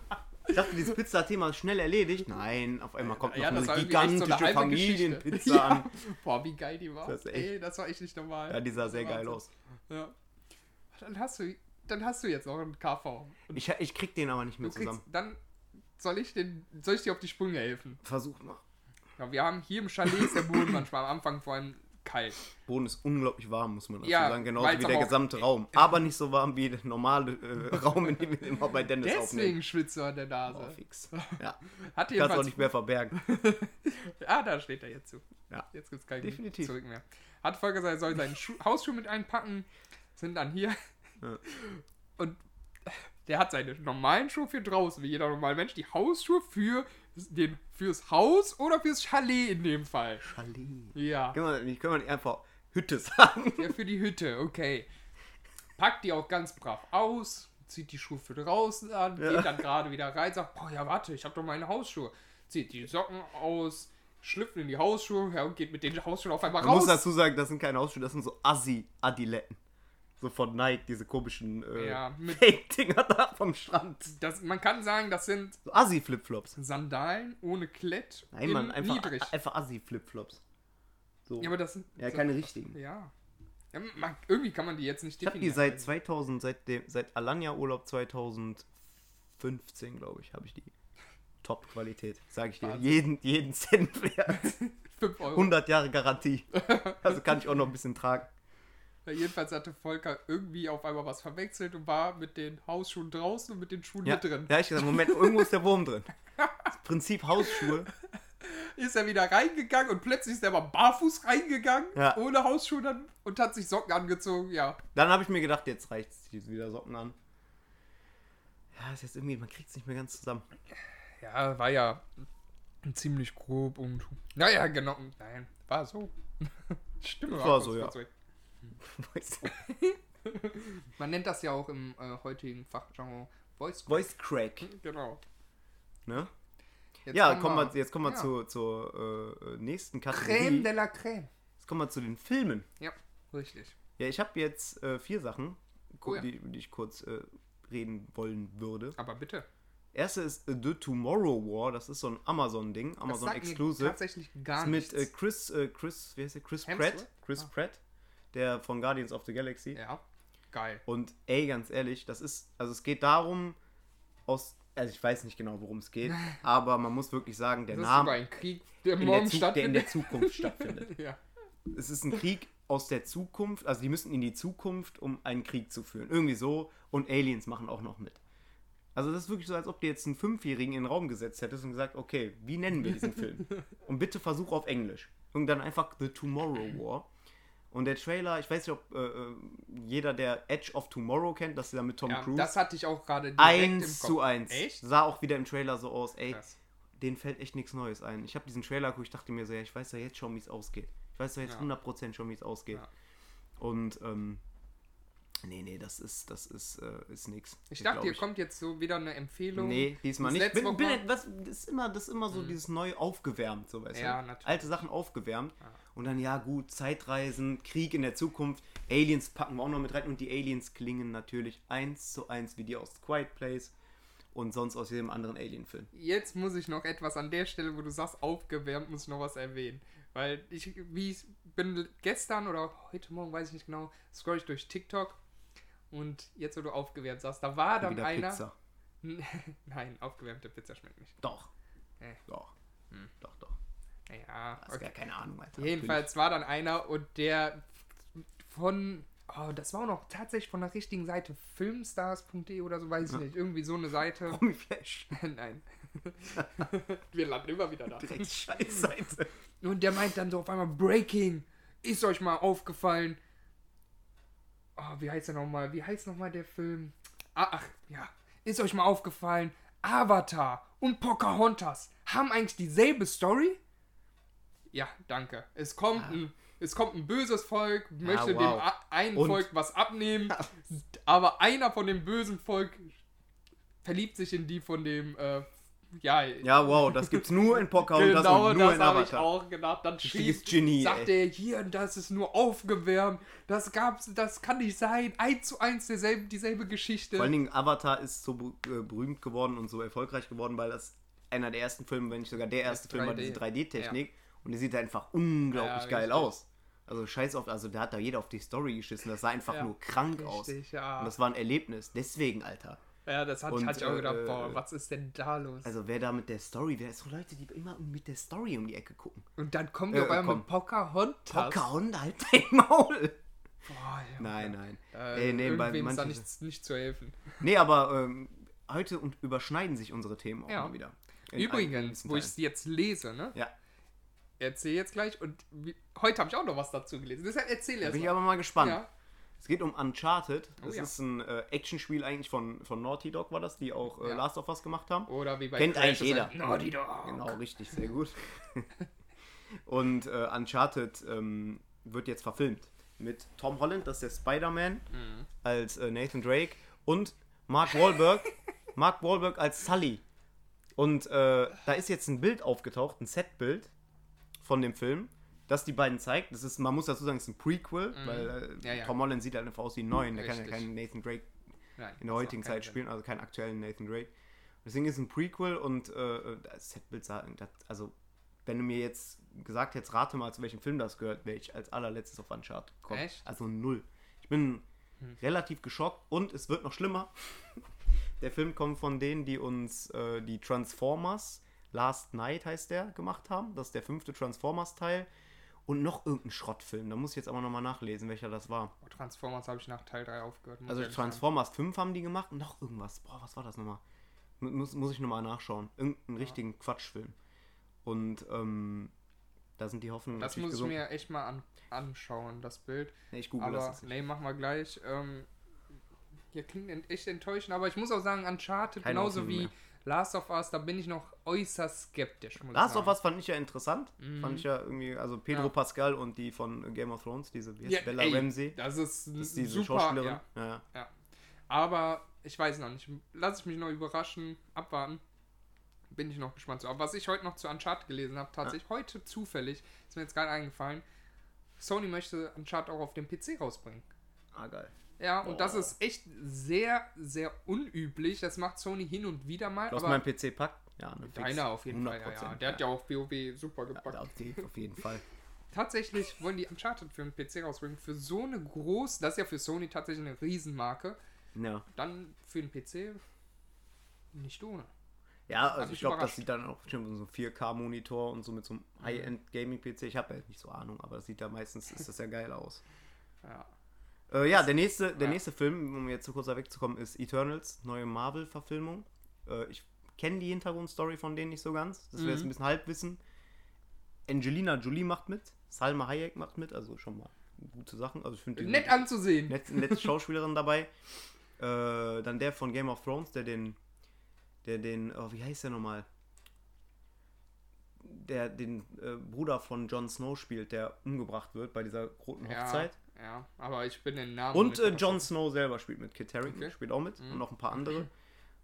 Ich dachte, dieses Pizza-Thema ist schnell erledigt. Nein, auf einmal kommt noch Ja, eine so gigantische eine Geschichte. Familienpizza an. *laughs* Boah, wie geil die war. Das echt- Ey, das war echt nicht normal. Ja, die sah sehr geil aus. Ja. Dann hast du, dann hast du jetzt auch einen KV. Und Ich, ich krieg den aber nicht mehr kriegst, zusammen. dann soll ich, den, soll ich dir auf die Sprünge helfen. Versuch mal. Ja, wir haben hier im Chalet ist der Boden manchmal am Anfang vor allem kalt. Boden ist unglaublich warm, muss man dazu Ja, sagen. Genauso wie der gesamte Raum. Aber nicht so warm wie der normale äh, *laughs* Raum, in dem wir immer bei Dennis aufnehmen. Deswegen schwitzt du an der Oh, Nase. fix. *laughs* Ja. Hat Kannst auch nicht mehr verbergen. *laughs* Ah, da steht er jetzt zu. Ja. Jetzt gibt es kein Definitiv. Zurück mehr. Hat Volker gesagt, er soll seinen Schuh Hausschuh mit einpacken. Sind dann hier. Ja. Und der hat seine normalen Schuhe für draußen, wie jeder normale Mensch. Die Hausschuhe für den, fürs Haus oder fürs Chalet in dem Fall. Chalet. Ja. Können wir nicht, können wir nicht einfach Hütte *laughs* sagen? ja für die Hütte, okay. Packt die auch ganz brav aus, zieht die Schuhe für draußen an, Ja. geht dann gerade wieder rein, sagt, boah, ja, warte, ich habe doch meine Hausschuhe. Zieht die Socken aus, schlüpft in die Hausschuhe, ja, und geht mit den Hausschuhen auf einmal Man muss raus. dazu sagen, das sind keine Hausschuhe, das sind so Assi-Adiletten. So von Nike, diese komischen äh, Ja, Fake-Dinger da vom Strand. Das, man kann sagen, das sind So Assi-Flipflops. Sandalen ohne Klett Nein, in Mann, einfach, niedrig. einfach Assi-Flipflops. So. Ja, aber das sind Ja, so- keine richtigen. Ja. ja man, irgendwie kann man die jetzt nicht Ich habe die definieren. seit 2000, seit, dem, seit Alanya-Urlaub 2015, glaube ich, habe ich die. Top-Qualität, sage ich dir. Wahnsinn. Jeden, jeden Cent wert. *laughs* 5 Euro. 100 Jahre Garantie. Also kann ich auch noch ein bisschen tragen. Ja, jedenfalls hatte Volker irgendwie auf einmal was verwechselt und war mit den Hausschuhen draußen und mit den Schuhen Ja, hier drin. ja ich gesagt, Moment, irgendwo ist der Wurm drin. Das Prinzip Hausschuhe. Ist er wieder reingegangen und plötzlich ist er mal barfuß reingegangen, Ja. ohne Hausschuhe dann und hat sich Socken angezogen. Ja, Dann habe ich mir gedacht, jetzt reicht's, ziehe wieder Socken an. Ja, ist jetzt irgendwie, man kriegt es nicht mehr ganz zusammen. ja, war ja ziemlich grob und. Naja, genau. Nein, war so. *laughs* Stimme War kurz so, ja. kurz *laughs* du? *laughs* Man nennt das ja auch im äh, heutigen Fachgenre Voice. Voice Crack. Genau. Ne? Jetzt Ja, kommen wir, jetzt kommen wir ja. zur, zur äh, nächsten Creme Kategorie. de la Creme. Jetzt kommen wir zu den Filmen. Ja, richtig. Ja, ich habe jetzt äh, vier Sachen, Oh ja. die, die ich kurz äh, reden wollen würde. Aber bitte. Erste ist äh, The Tomorrow War, das ist so ein Amazon-Ding, Amazon mir Exclusive. tatsächlich gar Ist mit äh, Chris, äh, Chris, wie heißt der? Chris Hemsworth? Pratt. Chris Ah. Pratt, der von Guardians of the Galaxy. ja, geil. Und ey, ganz ehrlich, das ist, also es geht darum, aus, also ich weiß nicht genau, worum es geht, *laughs* aber man muss wirklich sagen, der Das ist Name ein Krieg, der in der, morgen der in der. Zukunft stattfindet. *laughs* ja. Es ist ein Krieg aus der Zukunft, also die müssen in die Zukunft, um einen Krieg zu führen. Irgendwie so. Und Aliens machen auch noch mit. Also das ist wirklich so, als ob du jetzt einen Fünfjährigen in den Raum gesetzt hättest und gesagt, okay, wie nennen wir diesen Film? *laughs* Und bitte versuch auf Englisch. Und dann einfach The Tomorrow War. Und der Trailer, ich weiß nicht, ob äh, äh, jeder, der Edge of Tomorrow kennt, das ist ja mit Tom ja, Cruise. das hatte ich auch gerade Eins zu eins. Echt? Sah auch wieder im Trailer so aus, ey, Krass. denen fällt echt nichts Neues ein. Ich habe diesen Trailer geguckt, ich dachte mir so, ja, ich weiß ja jetzt schon, wie es ausgeht. Ich weiß ja jetzt Ja. 100% schon, wie es ausgeht. Ja. Und, ähm, nee, nee, das ist, das ist, äh, ist nix. Ich dachte, hier kommt jetzt so wieder eine Empfehlung. Nee, diesmal Das nicht. Bin, bin, das, ist immer, das ist immer so dieses neu aufgewärmt, so weißt Ja, du. natürlich. Alte Sachen aufgewärmt. Ja. Und dann, ja gut, Zeitreisen, Krieg in der Zukunft, Aliens packen wir auch noch mit rein. Und die Aliens klingen natürlich eins zu eins wie die aus Quiet Place und sonst aus jedem anderen Alien-Film. Jetzt muss ich noch etwas an der Stelle, wo du sagst, aufgewärmt, muss ich noch was erwähnen. Weil ich, wie ich bin gestern oder heute Morgen, weiß ich nicht genau, scroll ich durch TikTok und jetzt, wo du aufgewärmt sagst, da war dann Wieder einer. Pizza. *laughs* Nein, aufgewärmte Pizza schmeckt nicht. Doch. Äh. Doch. Hm. Doch, doch. Ja, Hast gar keine Ahnung, Alter. Jedenfalls war dann einer und der von, oh, das war auch noch tatsächlich von der richtigen Seite, filmstars.de oder so, weiß ich nicht, irgendwie so eine Seite. *laughs* Natürlich. Flash. *laughs* Nein. Wir landen immer wieder da. Direkt Scheißseite. Und der meint dann so auf einmal, Breaking, ist euch mal aufgefallen? Oh, wie heißt der nochmal? Wie heißt nochmal der Film? Ah, ach, ja. Ist euch mal aufgefallen, Avatar und Pocahontas haben eigentlich dieselbe Story? Ja, danke. Es kommt, Ah. ein, es kommt ein böses Volk, möchte wow. dem einen Und- Volk was abnehmen, *laughs* aber einer von dem bösen Volk verliebt sich in die von dem, äh, Ja, Ja, wow, das gibt's nur in Pocahontas genau und nur das in habe ich Avatar. auch gedacht. Dann schießt, Genie, sagt er hier, das ist nur aufgewärmt. Das gab's, das kann nicht sein. Eins zu eins derselbe, dieselbe Geschichte. Vor allen Dingen Avatar ist so äh, berühmt geworden und so erfolgreich geworden, weil das einer der ersten Filme, wenn nicht sogar der erste Film war, 3D. diese 3D-Technik. Und die sieht einfach unglaublich Ja, geil richtig. aus. Also scheiß auf, also da hat da jeder auf die Story geschissen. Das sah einfach Ja, nur krank aus. Richtig, ja. Und das war ein Erlebnis. Deswegen, Alter. Ja, das hat, und, hatte ich auch gedacht, äh, boah, was ist denn da los? Also wer da mit der Story, wer so Leute, die immer mit der Story um die Ecke gucken. und dann kommt äh, äh, auf einmal komm. mit Pocahontas. Pocahontas, halt dein Maul. Boah, ja. Nein, nein. Äh, Äh, nee, bei irgendwem ist da manchen- nichts, nicht zu helfen. Nee, aber ähm, heute und überschneiden sich unsere Themen auch Ja. mal wieder. In Übrigens, wo ich es jetzt lese, ne? Ja, Erzähl jetzt gleich und wie, heute habe ich auch noch was dazu gelesen. Deshalb erzähl erst bin ich mal. aber mal gespannt. Ja. Es geht um Uncharted. Oh Das ja. ist ein äh, Actionspiel eigentlich von, von Naughty Dog, war das, die auch äh, Ja. Last of Us gemacht haben. Oder wie bei Kennt Crash eigentlich jeder. Naughty Dog. Genau, richtig, sehr gut. *laughs* Und äh, Uncharted ähm, wird jetzt verfilmt mit Tom Holland, das ist der Spider-Man, Mhm. als äh, Nathan Drake und Mark Wahlberg, *laughs* Mark Wahlberg als Sully. Und äh, da ist jetzt ein Bild aufgetaucht, ein Setbild von dem Film, das die beiden zeigt. Das ist, man muss dazu sagen, es ist ein Prequel, weil äh, Mhm. Ja, ja. Tom Holland sieht halt einfach aus wie ein Neuen. Der kann ja Richtig. keinen Nathan Drake Nein, in der heutigen Zeit spielen, also keinen aktuellen Nathan Drake. Deswegen ist es ein Prequel und äh, das Setbild sagen, das, also wenn du mir jetzt gesagt hättest, rate mal, zu welchem Film das gehört, wäre ich als allerletztes auf Uncharted gekommen. Echt? Hm. Also null. Ich bin relativ geschockt und es wird noch schlimmer. *laughs* der Film kommt von denen, die uns äh, die Transformers Last Night heißt der gemacht haben. Das ist der fünfte Transformers-Teil. Und noch irgendein Schrottfilm. Da muss ich jetzt aber nochmal nachlesen, welcher das war. Oh, Transformers habe ich nach Teil 3 aufgehört. Also ich ehrlich sagen. Transformers 5 haben die gemacht und noch irgendwas. Boah, was war das nochmal? Mu- Muss, muss ich nochmal nachschauen. Irgendeinen richtigen Quatschfilm. Und ähm, da sind die Hoffnungen Das muss ich gesunken. mir echt mal an, anschauen, das Bild. Nee, ich google aber das jetzt nicht. nee, machen wir gleich. Ähm, hier klingt echt enttäuschend, aber ich muss auch sagen, Uncharted, Keine genauso Hoffnung wie mehr. Last of Us, da bin ich noch äußerst skeptisch. Last of. Us fand ich ja interessant. Fand ich ja irgendwie, also Pedro Ja. Pascal und die von Game of Thrones, diese Ja, Bella ey, Ramsey. Das ist, Das ist diese super. Schauspielerin. Ja, Ja. Ja. ja. Aber ich weiß noch nicht. Lass ich mich noch überraschen, abwarten. Bin ich noch gespannt zu. Aber was ich heute noch zu Uncharted gelesen habe, tatsächlich heute zufällig, ist mir jetzt gerade eingefallen, Sony möchte Uncharted auch auf dem PC rausbringen. Ah, geil. Ja, und das Boah. ist echt sehr, sehr unüblich. Das macht Sony hin und wieder mal. Du hast meinen PC packt? Ja, ne, deiner auf jeden Fall. Ja, ja. 100%, Der hat ja auch WoW super Ja, gepackt. auf die- auf jeden Fall. *laughs* Tatsächlich wollen die Uncharted für den PC rausbringen. Für so eine groß, das ist ja für Sony tatsächlich eine Riesenmarke. Ja. Dann für den PC nicht ohne. Ja, also ich glaube, das überrascht. sieht dann auch bestimmt so ein 4K-Monitor und so mit so einem High-End-Gaming-PC. Ich habe ja nicht so Ahnung, aber das sieht da meistens, ist das ja geil aus. Ja. Äh, ja, der nächste, der Ja. nächste Film, um jetzt so kurz wegzukommen, ist Eternals, neue Marvel-Verfilmung. Äh, ich kenne die Hintergrundstory von denen nicht so ganz. Das wäre jetzt Mhm. ein bisschen Halbwissen. Angelina Jolie macht mit, Salma Hayek macht mit, also schon mal gute Sachen. Also ich finde Nett anzusehen. nett, nette *laughs* Schauspielerin dabei. Äh, dann der von Game of Thrones, der den, der den, oh, wie heißt der nochmal? Der den äh, Bruder von Jon Snow spielt, der umgebracht wird bei dieser roten Hochzeit. ja, aber ich bin den Namen. Und äh, Jon Snow selber spielt mit. Kit Harington Okay. Mhm. spielt auch mit und noch ein paar andere.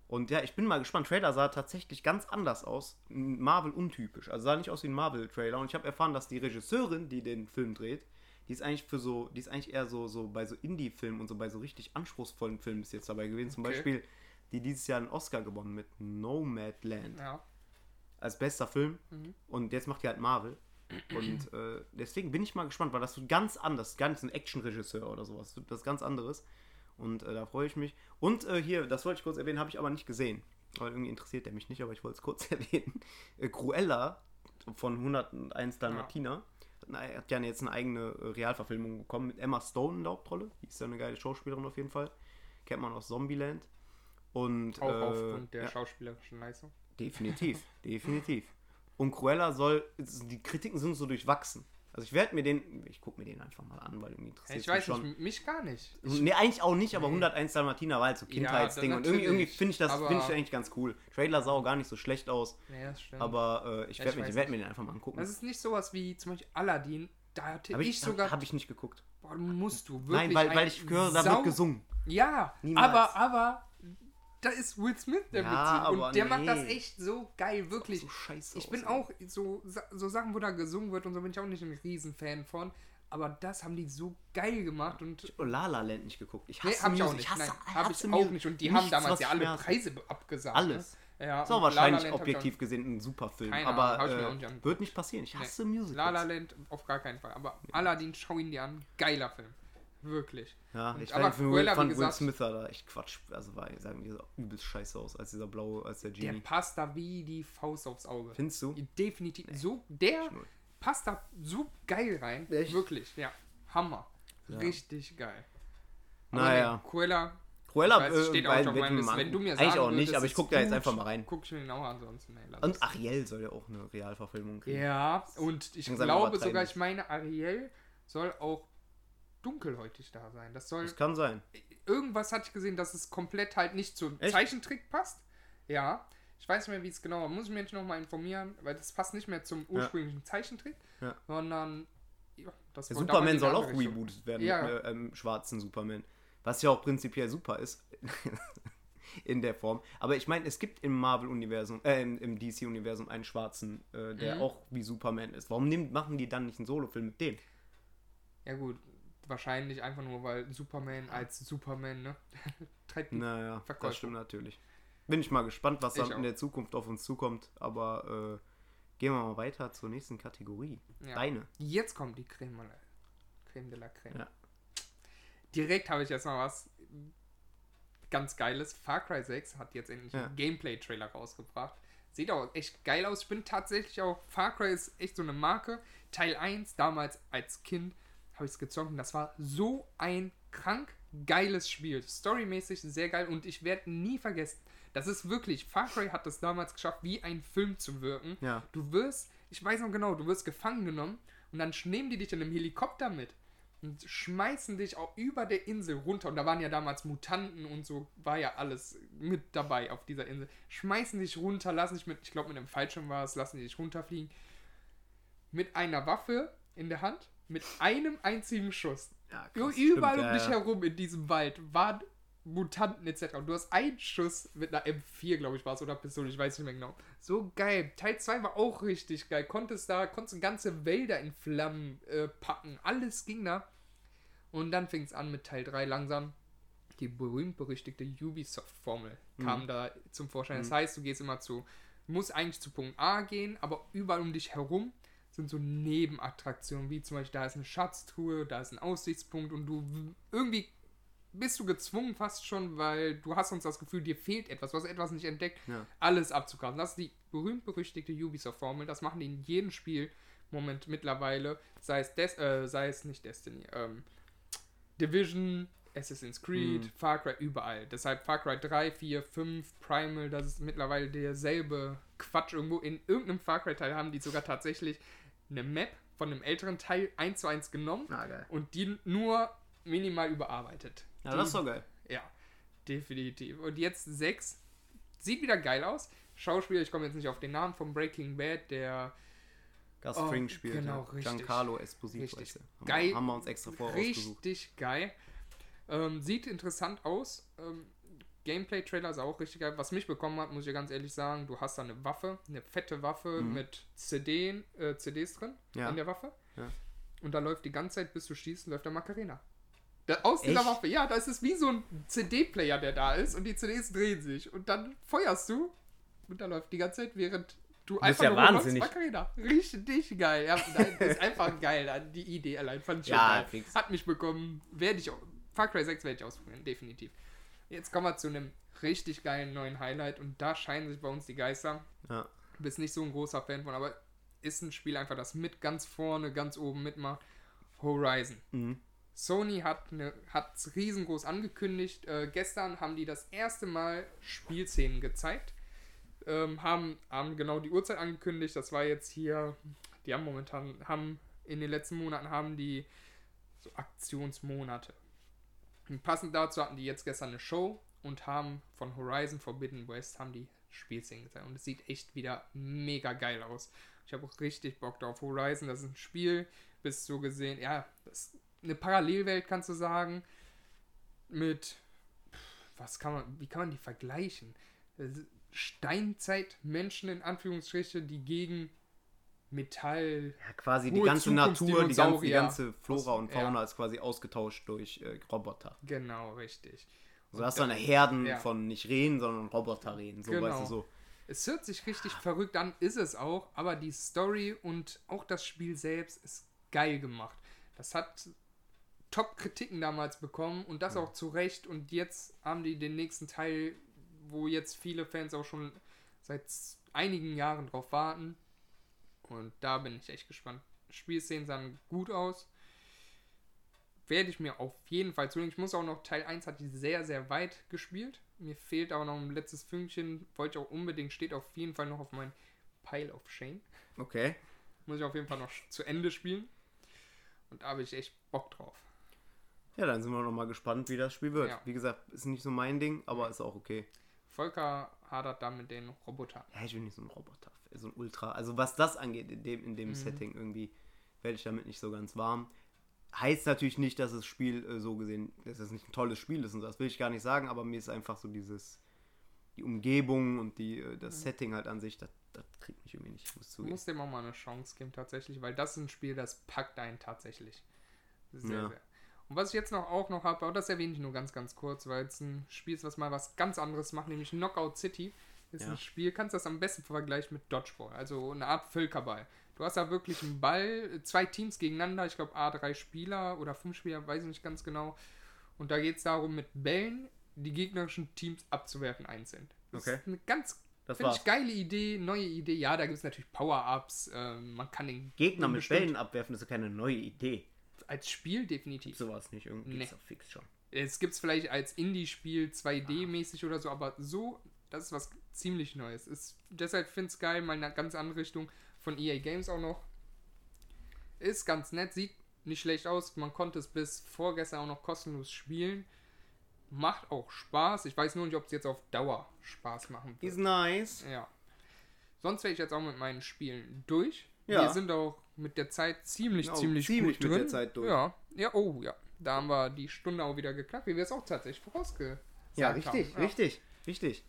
Und ja, ich bin mal gespannt. Trailer sah tatsächlich ganz anders aus. Marvel untypisch. Also sah nicht aus wie ein Marvel-Trailer. Und ich habe erfahren, dass die Regisseurin, die den Film dreht, die ist eigentlich für so, die ist eigentlich eher so, so bei so Indie-Filmen und so bei so richtig anspruchsvollen Filmen ist jetzt dabei gewesen. Zum Okay. Beispiel die dieses Jahr einen Oscar gewonnen mit Nomadland Ja. als bester Film. Mhm. Und jetzt macht die halt Marvel. Und *clears throat* äh, deswegen bin ich mal gespannt, weil das wird ganz anders. Gar nicht so ein Action-Regisseur oder sowas. Das ist ganz anderes. Und äh, da freue ich mich. Und äh, hier, das wollte ich kurz erwähnen, habe ich aber nicht gesehen. Weil irgendwie interessiert der mich nicht, aber ich wollte es kurz *laughs* erwähnen. Äh, Cruella von 101 Dalmatiner hat hat ja jetzt eine eigene äh, Realverfilmung bekommen mit Emma Stone in der Hauptrolle. Die ist ja eine geile Schauspielerin auf jeden Fall. Kennt man aus Zombieland. Und, Auch äh, aufgrund der ja. schauspielerischen Leistung. Definitiv, *laughs* definitiv. Und Cruella soll, die Kritiken sind so durchwachsen. Also ich werde mir den, ich gucke mir den einfach mal an, weil irgendwie interessiert Ich weiß mich schon. nicht, mich gar nicht. nee, eigentlich auch nicht, aber Nee. 101 Dalmatiner war halt so Ja, Kindheitsding. dann und irgendwie, irgendwie finde ich das finde ich eigentlich ganz cool. Trailer sah auch gar nicht so schlecht aus, Nee, das stimmt. aber äh, ich Ja, werde ich mir, ich werd mir den einfach mal angucken. das ist nicht sowas wie zum Beispiel Aladdin. Da hatte Habe ich, ich, sogar. hab ich nicht geguckt. boah, musst du wirklich. Nein, weil, weil ich höre, da wird gesungen. Ja, Niemals. aber, aber da ist Will Smith der Ja, Witzige. Und der macht das nee. echt so geil, wirklich. So scheiße ich bin aus, auch so, so Sachen, wo da gesungen wird und so bin ich auch nicht ein Riesenfan von. Aber das haben die so geil gemacht und Oh, La La Land nicht geguckt. Ich Nee, hasse hab ich auch nicht. Ich hasse, Nein, hab ich auch nicht. Und die Nichts, haben damals ja alle. Preise abgesagt. Alles. Ne? Ja, Ist auch wahrscheinlich La La ich objektiv gesehen ein super Film. Keine aber ich äh, nicht wird nicht passieren. Ich Nee. hasse Musicals. La La Land auf gar keinen Fall. Aber Aladdin, schau ihn dir an. Geiler Film. Wirklich. Ja, Und- ich aber fand, Will, Cruella, fand Will gesagt- Smith sah da echt Quatsch. Also war, sagen die, sah übelst scheiße aus, als dieser blaue, als der Der Genie. passt da wie die Faust aufs Auge. Findest du? Definitiv. So, der passt da so geil rein. Echt? Wirklich, ja. Hammer. Ja. Richtig geil. Aber Naja. nee, Cruella, Cruella weiß, steht auch weil- schon auf meinem Wenn du mir angucken. Eigentlich auch nicht, aber ich gucke da jetzt einfach mal rein. Guck ich mir den auch ansonsten. Lass Und. Ariel soll ja auch eine Realverfilmung kriegen. Ja, und ich glaube sogar, ich meine, Ariel soll auch dunkelhäutig da sein. Das soll Das kann sein. irgendwas hatte ich gesehen, dass es komplett halt nicht zum Echt? Zeichentrick passt. Ja. Ich weiß nicht mehr, wie es genau war. Muss ich mich nochmal informieren, weil das passt nicht mehr zum ursprünglichen Zeichentrick, Ja. sondern ja, das Der Superman soll auch Richtung. rebootet werden Ja. mit äh, ähm, schwarzen Superman. Was ja auch prinzipiell super ist. *laughs* in der Form. Aber ich meine, es gibt im Marvel-Universum, äh, im, im DC-Universum einen schwarzen, äh, der Mhm. auch wie Superman ist. Warum nehmen, machen die dann nicht einen Solofilm mit dem? Ja gut, wahrscheinlich einfach nur, weil Superman als Superman, ne? *laughs* Naja, Verkäufer. das stimmt natürlich. Bin ich mal gespannt, was Ich dann in der Zukunft auf uns zukommt. Aber äh, gehen wir mal weiter zur nächsten Kategorie. Ja. Deine. Jetzt kommt die Creme, de la- Creme de la Creme. Ja. Direkt habe ich jetzt noch was ganz Geiles. Far Cry 6 hat jetzt endlich Ja. einen Gameplay-Trailer rausgebracht. Sieht auch echt geil aus. Ich bin tatsächlich auch, Far Cry ist echt so eine Marke. Teil 1, damals als Kind, habe ich es gezockt und das war so ein krank geiles Spiel. Storymäßig sehr geil und ich werde nie vergessen, das ist wirklich, Far Cry hat es damals geschafft, wie ein Film zu wirken. Ja. Du wirst, ich weiß noch genau, du wirst gefangen genommen und dann nehmen die dich in einem Helikopter mit und schmeißen dich auch über der Insel runter. Und da waren ja damals Mutanten und so, war ja alles mit dabei auf dieser Insel. Schmeißen dich runter, lassen dich mit, ich glaube mit einem Fallschirm war es, lassen dich runterfliegen. Mit einer Waffe in der Hand, mit einem einzigen Schuss. Ja, krass, Überall stimmt, um dich ja. herum in diesem Wald waren Mutanten etc. Und du hast einen Schuss mit einer M4, glaube ich, war es, oder Pistole, ich weiß nicht mehr genau. So geil. Teil 2 war auch richtig geil. Konntest da, konntest ganze Wälder in Flammen äh, packen. Alles ging da. Und dann fing es an mit Teil 3 langsam. Die berühmt-berüchtigte Ubisoft-Formel kam da zum Vorschein. Das heißt, du gehst immer zu, musst eigentlich zu Punkt A gehen, aber überall um dich herum sind so Nebenattraktionen, wie zum Beispiel da ist eine Schatztruhe, da ist ein Aussichtspunkt und du irgendwie bist du gezwungen fast schon, weil du hast uns das Gefühl, dir fehlt etwas, du hast etwas nicht entdeckt, Ja. alles abzugraben. Das ist die berühmt-berüchtigte Ubisoft-Formel, das machen die in jedem Spiel Moment mittlerweile, sei es, Des äh, sei es nicht Destiny, ähm, Division, Assassin's Creed, Mhm. Far Cry, überall. Deshalb Far Cry 3, 4, 5, Primal, das ist mittlerweile derselbe Quatsch irgendwo. In irgendeinem Far Cry-Teil haben die sogar tatsächlich eine Map von einem älteren Teil 1 zu 1 genommen Ah, und die nur minimal überarbeitet. Ja, die, das ist doch geil. Ja, definitiv. Und jetzt 6. Sieht wieder geil aus. Schauspieler, ich komme jetzt nicht auf den Namen von Breaking Bad, der Gus Oh, Fring spielt. genau, ja. richtig. Giancarlo Esposito. Richtig. Haben, Geil. Haben wir uns extra ausgesucht. richtig geil. Ähm, sieht interessant aus. Ähm, Gameplay-Trailer ist auch richtig geil. Was mich bekommen hat, muss ich ganz ehrlich sagen, du hast da eine Waffe, eine fette Waffe Mhm. mit CD, äh, CDs drin Ja. in der Waffe. Ja. Und da läuft die ganze Zeit, bis du schießt, läuft der Macarena. Da, aus dieser Echt? Waffe, ja, da ist es wie so ein CD-Player, der da ist und die CDs drehen sich. Und dann feuerst du und da läuft die ganze Zeit, während du bist einfach ja nur wahnsinnig. Macarena. Richtig geil. Ja, das ist einfach *laughs* geil. Die Idee allein fand ich schon Ja, geil. fix. Hat mich bekommen. Werde ich auch. Far Cry 6 werde ich ausprobieren, definitiv. Jetzt kommen wir zu einem richtig geilen neuen Highlight und da scheinen sich bei uns die Geister. Ja. Du bist nicht so ein großer Fan von, aber ist ein Spiel einfach, das mit ganz vorne, ganz oben mitmacht. Horizon. Mhm. Sony hat eine, hat's riesengroß angekündigt. Äh, gestern haben die das erste Mal Spielszenen gezeigt. Ähm, haben, haben genau die Uhrzeit angekündigt. Das war jetzt hier. Die haben momentan, haben in den letzten Monaten haben die so Aktionsmonate. Und passend dazu hatten die jetzt gestern eine Show und haben von Horizon Forbidden West haben die Spielszenen gezeigt. Und es sieht echt wieder mega geil aus. Ich habe auch richtig Bock drauf. Horizon, das ist ein Spiel, bist so gesehen, ja, das ist eine Parallelwelt, kannst du sagen. Mit, was kann man, wie kann man die vergleichen? Steinzeitmenschen in Anführungsstriche, die gegen Metall. Ja, quasi die ganze Natur, die ganze, die ganze Flora und Fauna ja. ist quasi ausgetauscht durch äh, Roboter. Genau, richtig. So hast du eine Herden ja. von nicht Rehen, sondern Roboterrehen. So Genau. weißt du so. Es hört sich richtig verrückt an, ist es auch, aber die Story und auch das Spiel selbst ist geil gemacht. Das hat Top-Kritiken damals bekommen und das auch zu Recht. Und jetzt haben die den nächsten Teil, wo jetzt viele Fans auch schon seit einigen Jahren drauf warten. Und da bin ich echt gespannt. Spielszenen sahen gut aus. Werde ich mir auf jeden Fall zulegen. Ich muss auch noch, Teil 1 hatte ich sehr, sehr weit gespielt. Mir fehlt auch noch ein letztes Fünkchen. Wollte ich auch unbedingt, steht auf jeden Fall noch auf meinem Pile of Shame. Okay. Muss ich auf jeden Fall noch zu Ende spielen. Und da habe ich echt Bock drauf. Ja, dann sind wir noch mal gespannt, wie das Spiel wird. Ja. Wie gesagt, ist nicht so mein Ding, aber ist auch okay. Volker hadert da mit den Robotern. Ja, ich bin nicht so ein Roboter, so ein Ultra. Also was das angeht, in dem, in dem Mhm. Setting irgendwie, werde ich damit nicht so ganz warm. Heißt natürlich nicht, dass das Spiel äh, so gesehen, dass es nicht ein tolles Spiel ist und so, das will ich gar nicht sagen, aber mir ist einfach so dieses, die Umgebung und die, äh, das Setting halt an sich, das, das kriegt mich irgendwie nicht, ich muss zugeben. musst dem auch mal eine Chance geben, tatsächlich, weil das ist ein Spiel, das packt einen tatsächlich. Sehr, Ja. sehr. Und was ich jetzt noch auch noch habe, aber das erwähne ich nur ganz, ganz kurz, weil es ein Spiel ist, was mal was ganz anderes macht, nämlich Knockout City. Ist Ja. ein Spiel, kannst das am besten vergleichen mit Dodgeball, also eine Art Völkerball. Du hast da wirklich einen Ball, zwei Teams gegeneinander, ich glaube A3 Spieler oder fünf Spieler, weiß ich nicht ganz genau. Und da geht es darum, mit Bällen die gegnerischen Teams abzuwerfen einzeln. Das Okay. ist eine ganz Das Finde ich geile Idee, neue Idee. Ja, da gibt es natürlich Power-Ups. Ähm, man kann den Gegner mit Bällen abwerfen, ist ja keine neue Idee. Als Spiel definitiv. Sowas nicht, irgendwie Nee. doch fix schon. Es gibt es vielleicht als Indie-Spiel 2D-mäßig oder so, aber so, das ist was ziemlich Neues. Ist, deshalb finde ich es geil, mal in eine ganz andere Richtung von EA Games auch noch. Ist ganz nett, sieht nicht schlecht aus. Man konnte es bis vorgestern auch noch kostenlos spielen. Macht auch Spaß. Ich weiß nur nicht, ob es jetzt auf Dauer Spaß machen wird. Ist nice. Ja. Sonst wäre ich jetzt auch mit meinen Spielen durch. Ja. Wir sind auch mit der Zeit ziemlich, Genau, ziemlich, ziemlich gut mit der drin. Zeit durch. Ja. Ja, oh ja. Da haben wir die Stunde auch wieder geklappt, wie wir es auch tatsächlich vorausgesagt Ja, richtig, haben. richtig, richtig.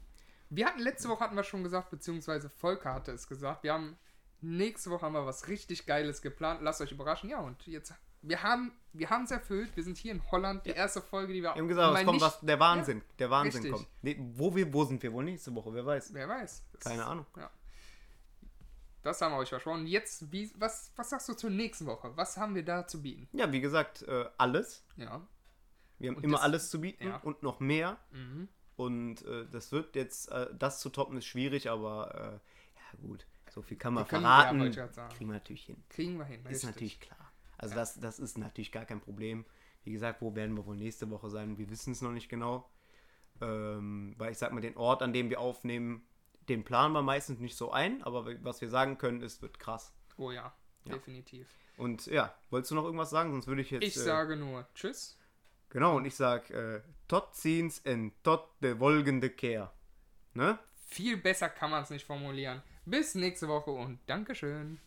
Wir hatten letzte Woche hatten wir schon gesagt, beziehungsweise Volker hatte es gesagt. Wir haben nächste Woche haben wir was richtig Geiles geplant. Lasst euch überraschen. Ja, und jetzt wir haben wir haben es erfüllt. Wir sind hier in Holland. Die erste Folge, die wir Wir haben gesagt, es kommt nicht- was, der Wahnsinn, der Wahnsinn richtig. kommt. Nee, wo, wir, wo sind wir wohl nächste Woche, wer weiß. Wer weiß. Das- Keine Ahnung. Ja. Das haben wir euch versprochen. Jetzt, wie, was, was sagst du zur nächsten Woche? Was haben wir da zu bieten? Ja, wie gesagt, äh, alles. Ja. Wir haben Und immer das- alles zu bieten ja. und noch mehr. Mhm. Und äh, das wird jetzt, äh, das zu toppen ist schwierig, aber äh, ja gut, so viel kann man können- verraten. ja, kriegen wir natürlich hin. Kriegen wir hin. Ist richtig. natürlich klar. Also das, das ist natürlich gar kein Problem. Wie gesagt, wo werden wir wohl nächste Woche sein? Wir wissen es noch nicht genau. Ähm, weil ich sag mal, den Ort, an dem wir aufnehmen, den planen wir meistens nicht so ein, aber was wir sagen können, ist, wird krass. Oh ja, Ja. definitiv. Und ja, wolltest du noch irgendwas sagen? Sonst würde ich jetzt. Ich äh, sage nur Tschüss. Genau, und ich sag, äh, tot ziens en tot de wolgende Kehr. Ne? Viel besser kann man es nicht formulieren. Bis nächste Woche und Dankeschön.